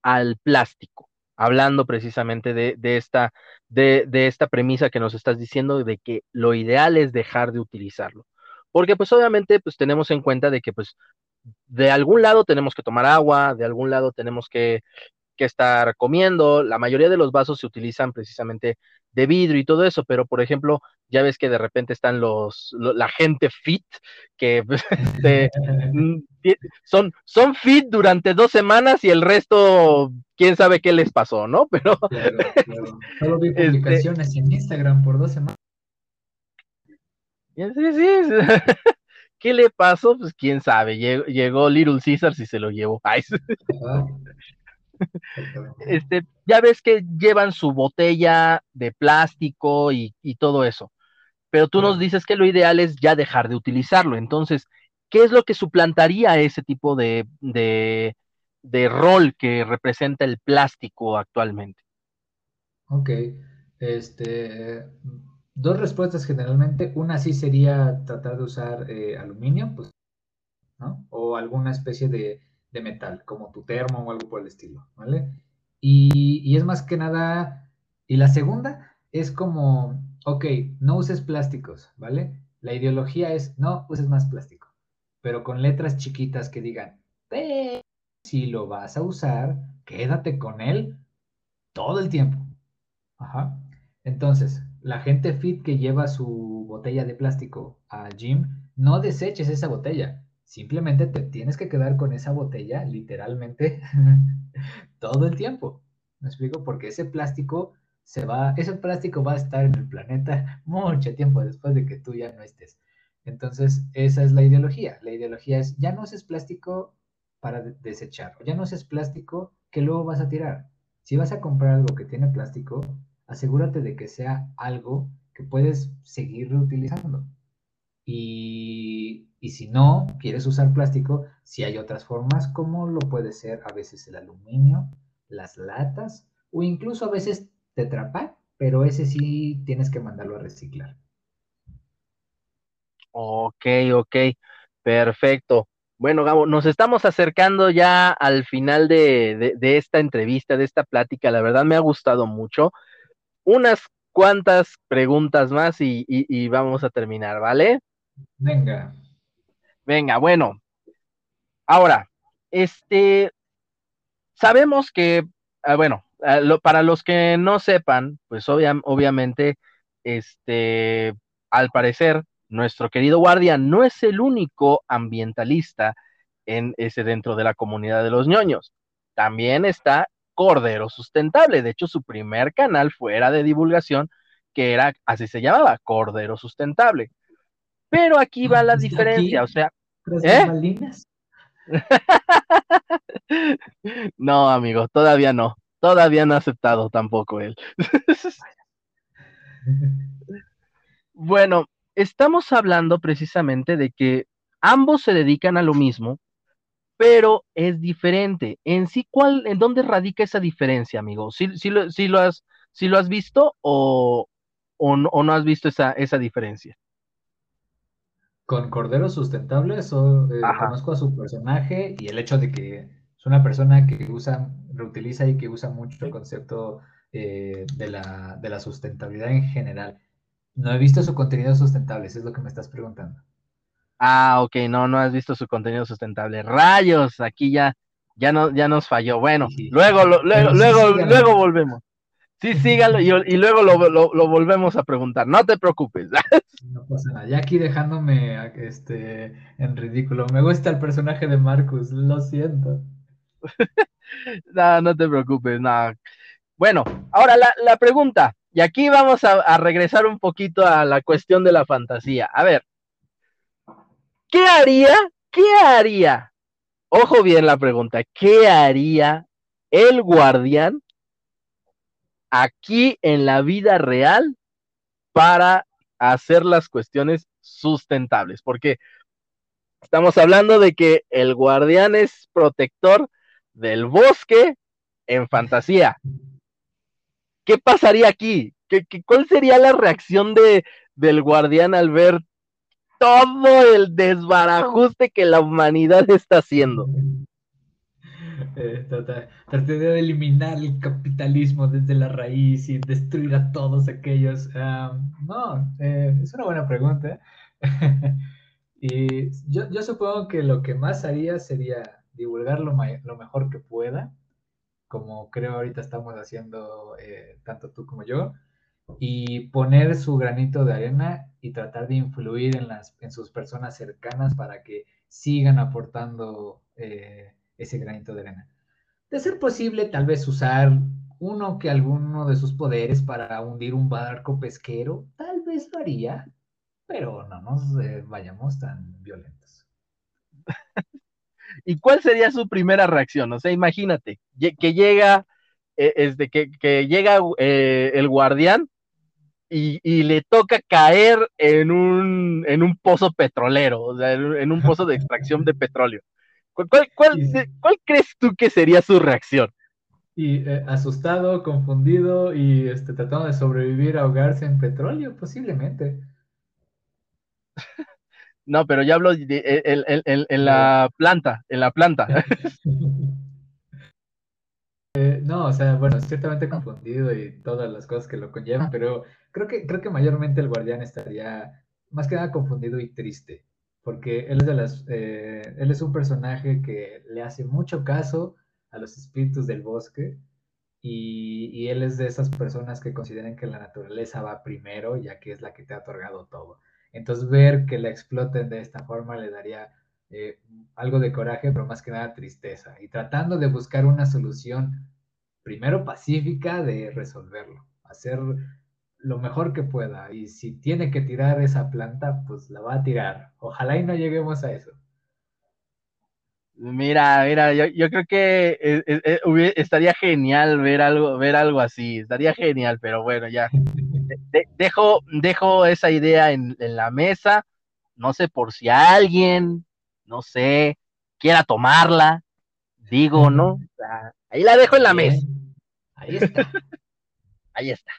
S1: al plástico? hablando precisamente de, esta, de, esta premisa que nos estás diciendo de que lo ideal es dejar de utilizarlo. Porque pues obviamente pues tenemos en cuenta de que pues de algún lado tenemos que tomar agua, de algún lado tenemos que, que estar comiendo. La mayoría de los vasos se utilizan precisamente de vidrio y todo eso, pero por ejemplo, ya ves que de repente están los, la gente fit, que pues, este, mm, son, son fit durante dos semanas y el resto, quién sabe qué les pasó, ¿no? Pero
S2: claro, claro. Solo vi este publicaciones en Instagram por dos semanas. Sí,
S1: sí. ¿Qué le pasó? Pues quién sabe. Llegó, Little Caesars y se lo llevó. Ay. Este, ya ves que llevan su botella de plástico y, todo eso, pero tú nos dices que lo ideal es ya dejar de utilizarlo. Entonces, ¿qué es lo que suplantaría ese tipo de, de, rol que representa el plástico actualmente?
S2: Ok, este, dos respuestas generalmente. Una sí sería tratar de usar eh, aluminio, pues, ¿no? O alguna especie de de metal, como tu termo o algo por el estilo, ¿vale? Y, es más que nada, y la segunda es como, ok, no uses plásticos, ¿vale? La ideología es, no uses más plástico, pero con letras chiquitas que digan, si lo vas a usar, quédate con él todo el tiempo. Ajá. Entonces, la gente fit que lleva su botella de plástico al gym, no deseches esa botella. Simplemente te tienes que quedar con esa botella literalmente todo el tiempo. ¿Me explico? Porque ese plástico se va, ese plástico va a estar en el planeta mucho tiempo después de que tú ya no estés. Entonces, esa es la ideología. La ideología es, ya no uses plástico para desechar, ya no uses plástico que luego vas a tirar. Si vas a comprar algo que tiene plástico, asegúrate de que sea algo que puedes seguir reutilizando. Y, y, si no quieres usar plástico, si hay otras formas, como lo puede ser a veces el aluminio, las latas o incluso a veces tetrapack, pero ese sí tienes que mandarlo a reciclar.
S1: Ok, ok, perfecto. Bueno, Gabo, nos estamos acercando ya al final de, esta entrevista, de esta plática. La verdad me ha gustado mucho. Unas cuantas preguntas más y vamos a terminar, ¿vale?
S2: Venga.
S1: Venga, bueno. Ahora, este, sabemos que, ah, bueno, ah, para los que no sepan, pues obviamente, este, al parecer, nuestro querido guardián no es el único ambientalista en ese dentro de la comunidad de los ñoños. También está Cordero Sustentable. De hecho, su primer canal fuera de divulgación, que era, así se llamaba, Cordero Sustentable. Pero aquí va la diferencia, o sea. ¿eh? no, amigo, todavía no. Todavía no ha aceptado tampoco él. bueno, estamos hablando precisamente de que ambos se dedican a lo mismo, pero es diferente. En sí, ¿cuál, en dónde radica esa diferencia, amigo? ¿Sí, lo, lo, has, lo has visto o, o, no, has visto esa, esa diferencia?
S2: Con Cordero Sustentable, eso, eh, conozco a su personaje y el hecho de que es una persona que usa, reutiliza y que usa mucho el concepto eh, de, la, de la sustentabilidad en general. No he visto su contenido sustentable, eso es lo que me estás preguntando.
S1: Ah, ok, no, no has visto su contenido sustentable. Rayos, aquí ya, ya, no, ya nos falló. Bueno, luego, luego, luego, luego volvemos. Sí, síganlo y, luego lo, volvemos a preguntar. No te preocupes.
S2: No pasa nada. Ya aquí dejándome este, en ridículo. Me gusta el personaje de Marcus, lo siento.
S1: no, no te preocupes. No. Bueno, ahora la, pregunta. Y aquí vamos a, a regresar un poquito a la cuestión de la fantasía. A ver, ¿qué haría? ¿Qué haría? Ojo bien la pregunta. ¿Qué haría el guardián aquí en la vida real para hacer las cuestiones sustentables, porque estamos hablando de que el guardián es protector del bosque en fantasía. ¿Qué pasaría aquí? ¿Qué, cuál sería la reacción de, del guardián al ver todo el desbarajuste que la humanidad está haciendo?
S2: Eh, traté de eliminar el capitalismo desde la raíz y destruir a todos aquellos. no, eh, es una buena pregunta. y yo, supongo que lo que más haría sería divulgar lo, mejor que pueda, como creo ahorita estamos haciendo eh, tanto tú como yo, y poner su granito de arena y tratar de influir en, las, en sus personas cercanas para que sigan aportando ese granito de arena. De ser posible, tal vez usar uno que alguno de sus poderes para hundir un barco pesquero, tal vez lo haría, pero no nos eh, vayamos tan violentos.
S1: ¿Y cuál sería su primera reacción? O sea, imagínate que llega, eh, este, que, llega eh, el guardián y, le toca caer en un, en un pozo petrolero, o sea, en un pozo de extracción de petróleo. ¿Cuál, crees tú que sería su reacción?
S2: Y eh, asustado, confundido y este, tratando de sobrevivir, ahogarse en petróleo, posiblemente.
S1: No, pero ya hablo en la planta, en la planta.
S2: Eh, no, o sea, bueno, ciertamente confundido y todas las cosas que lo conllevan, pero creo que, creo que mayormente el guardián estaría más que nada confundido y triste porque él es, de las, eh, él es un personaje que le hace mucho caso a los espíritus del bosque y, y, él es de esas personas que consideran que la naturaleza va primero ya que es la que te ha otorgado todo. Entonces ver que la exploten de esta forma le daría eh, algo de coraje, pero más que nada tristeza. Y tratando de buscar una solución primero pacífica de resolverlo, hacer lo mejor que pueda. Y si tiene que tirar esa planta, pues la va a tirar. Ojalá y no lleguemos a eso.
S1: Mira, mira, yo, creo que eh, eh, eh, estaría genial ver algo, ver algo así, estaría genial, pero bueno, ya. dejo, dejo esa idea en, la mesa. no sé por si alguien, no sé, quiera tomarla, digo, ¿no? ahí la dejo en la mesa.
S2: Ahí está.
S1: ahí está.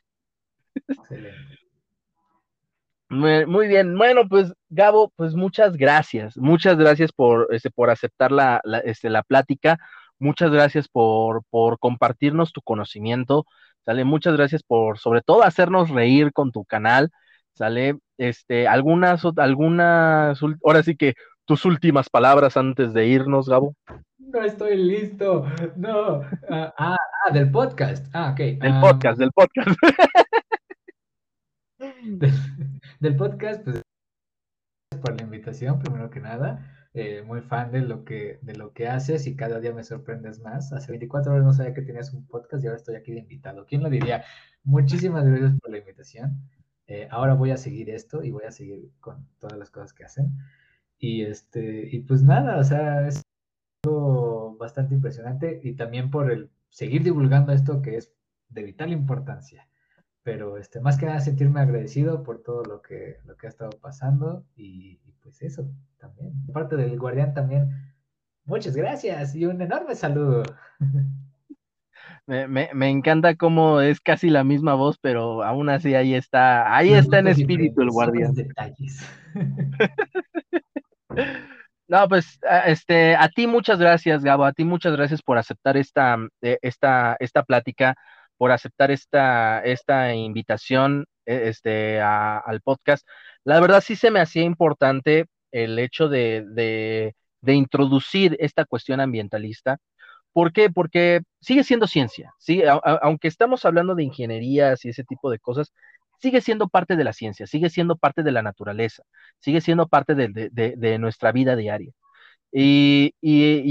S1: Muy bien, bueno, pues Gabo, pues muchas gracias, muchas gracias por, este, por aceptar la, la, este, la plática, muchas gracias por, por compartirnos tu conocimiento, sale, muchas gracias por, sobre todo, hacernos reír con tu canal, sale, este, algunas, algunas, ahora sí que tus últimas palabras antes de irnos, Gabo.
S2: No estoy listo, no, ah, ah, ah del podcast, ah, ok.
S1: Del ah, podcast, del podcast.
S2: del, podcast, pues por la invitación, primero que nada. Eh, muy fan de lo, que, de lo que haces y cada día me sorprendes más. Hace 24 horas no sabía que tenías un podcast y ahora estoy aquí de invitado. ¿Quién lo diría? Muchísimas gracias por la invitación. Eh, ahora voy a seguir esto y voy a seguir con todas las cosas que hacen. Y, este, y pues nada, o sea, es algo bastante impresionante y también por el seguir divulgando esto que es de vital importancia pero este, más que nada sentirme agradecido por todo lo que, lo que ha estado pasando y, pues eso también. Parte del guardián también, muchas gracias y un enorme saludo.
S1: Me, me, me, encanta cómo es casi la misma voz, pero aún así ahí está, ahí está en espíritu el guardián. Detalles. No, pues este, a ti muchas gracias, Gabo, a ti muchas gracias por aceptar esta, eh, esta, esta plática por aceptar esta, esta invitación e, este, al podcast. La verdad sí se me hacía importante el hecho de, de, introducir esta cuestión ambientalista. ¿Por qué? Porque sigue siendo ciencia, ¿sí? aunque estamos hablando de ingenierías y ese tipo de cosas, sigue siendo parte de la ciencia, sigue siendo parte de la naturaleza, sigue siendo parte de, de nuestra vida diaria. Y,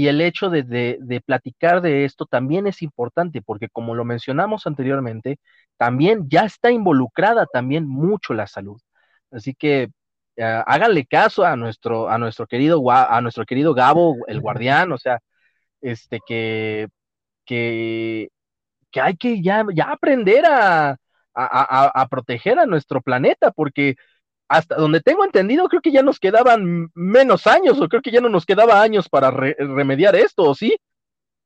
S1: el hecho de, platicar de esto también es importante porque como lo mencionamos anteriormente, también ya está involucrada también mucho la salud. Así que uh, háganle caso a nuestro, a nuestro querido a nuestro querido Gabo, el guardián, o sea, este que, que, que hay que ya, ya aprender a, a proteger a nuestro planeta, porque hasta donde tengo entendido, creo que ya nos quedaban menos años, o creo que ya no nos quedaba años para remediar esto, ¿o sí?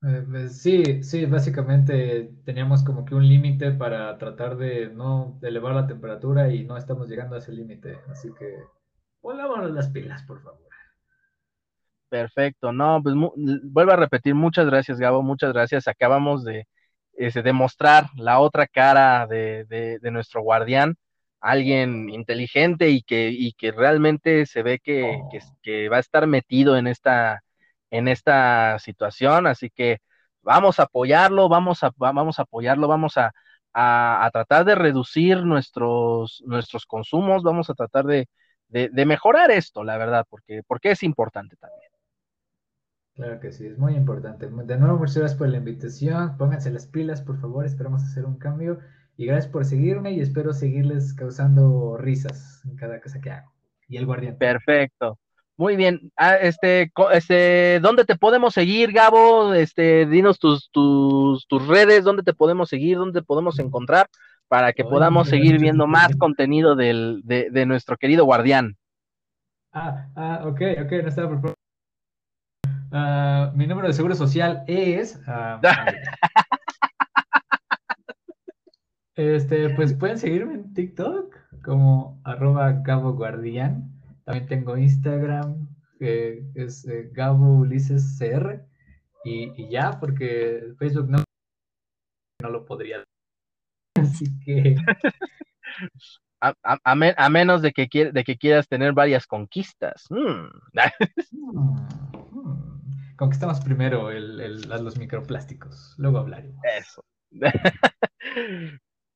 S2: Eh, pues sí, sí, básicamente teníamos como que un límite para tratar de no elevar la temperatura y no estamos llegando a ese límite, así que pongámonos las pilas, por favor.
S1: Perfecto, no, pues vuelvo a repetir, muchas gracias, Gabo, muchas gracias. Acabamos de este, demostrar la otra cara de, de nuestro guardián alguien inteligente y que, y que realmente se ve que, que, va a estar metido en esta, en esta situación. Así que vamos a apoyarlo, vamos a, vamos a apoyarlo, vamos a, a, tratar de reducir nuestros, nuestros consumos, vamos a tratar de, de, mejorar esto, la verdad, porque, porque es importante también.
S2: Claro que sí, es muy importante. De nuevo, muchas gracias por la invitación. Pónganse las pilas, por favor. Esperamos hacer un cambio. Y gracias por seguirme y espero seguirles causando risas en cada cosa que hago. Y el guardián.
S1: Perfecto. Muy bien. Ah, este, este, ¿dónde te podemos seguir, Gabo? Este, dinos tus, tus, tus redes, dónde te podemos seguir, dónde te podemos encontrar para que podamos seguir viendo más contenido del, de, de, nuestro querido guardián.
S2: Ah, ah, ok, ok, no estaba por... Uh, mi número de seguro social es... Uh, Este, pues pueden seguirme en TikTok como arroba Gabo Guardián. También tengo Instagram, que es eh, Gabo Ulises CR. Y, ya, porque Facebook no, no lo podría. Así que.
S1: A, menos de que, de que quieras tener varias conquistas. Mm.
S2: Mm. Conquistamos primero los microplásticos, luego hablaremos.
S1: Eso.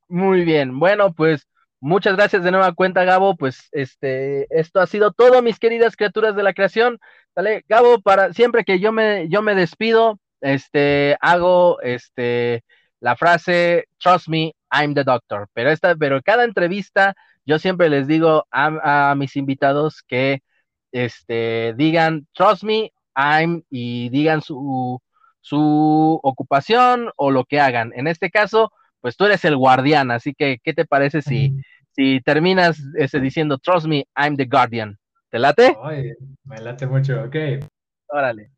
S1: Muy bien, bueno, pues muchas gracias de nueva cuenta, Gabo. Pues este, esto ha sido todo, mis queridas criaturas de la creación. Dale, Gabo, para siempre que yo me, yo me despido, este, hago este la frase Trust me, I'm the doctor. Pero esta, pero cada entrevista, yo siempre les digo a, a mis invitados que este digan Trust me, I'm y digan su, su ocupación o lo que hagan. En este caso, pues tú eres el guardián, así que, ¿qué te parece si, si terminas ese diciendo, trust me, I'm the guardian? ¿Te late?
S2: me late mucho, ok.
S1: Órale.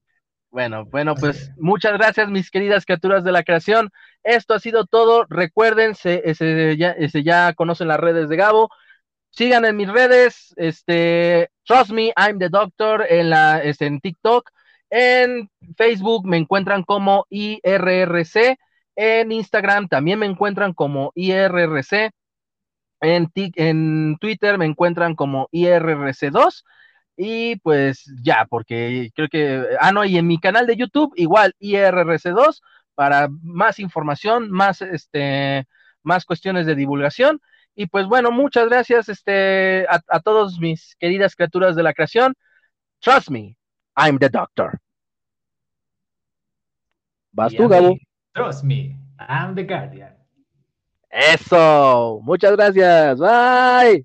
S1: Bueno, bueno, pues muchas gracias, mis queridas criaturas de la creación. Esto ha sido todo. Recuerden, se, ya, ya, conocen las redes de Gabo. Sigan en mis redes, este, Trust Me, I'm the Doctor, en, la, este, en TikTok. En Facebook me encuentran como IRRC. En Instagram también me encuentran como IRRC. En, en Twitter me encuentran como IRRC2. Y pues ya, porque creo que, ah, no, y en mi canal de YouTube, igual, IRRC2, para más información, más, este, más cuestiones de divulgación. Y pues bueno, muchas gracias este, a, a todos mis queridas criaturas de la creación. Trust me, I'm the doctor. Vas tú, Gabo.
S2: Trust me, I'm the guardian.
S1: Eso, muchas gracias. Bye.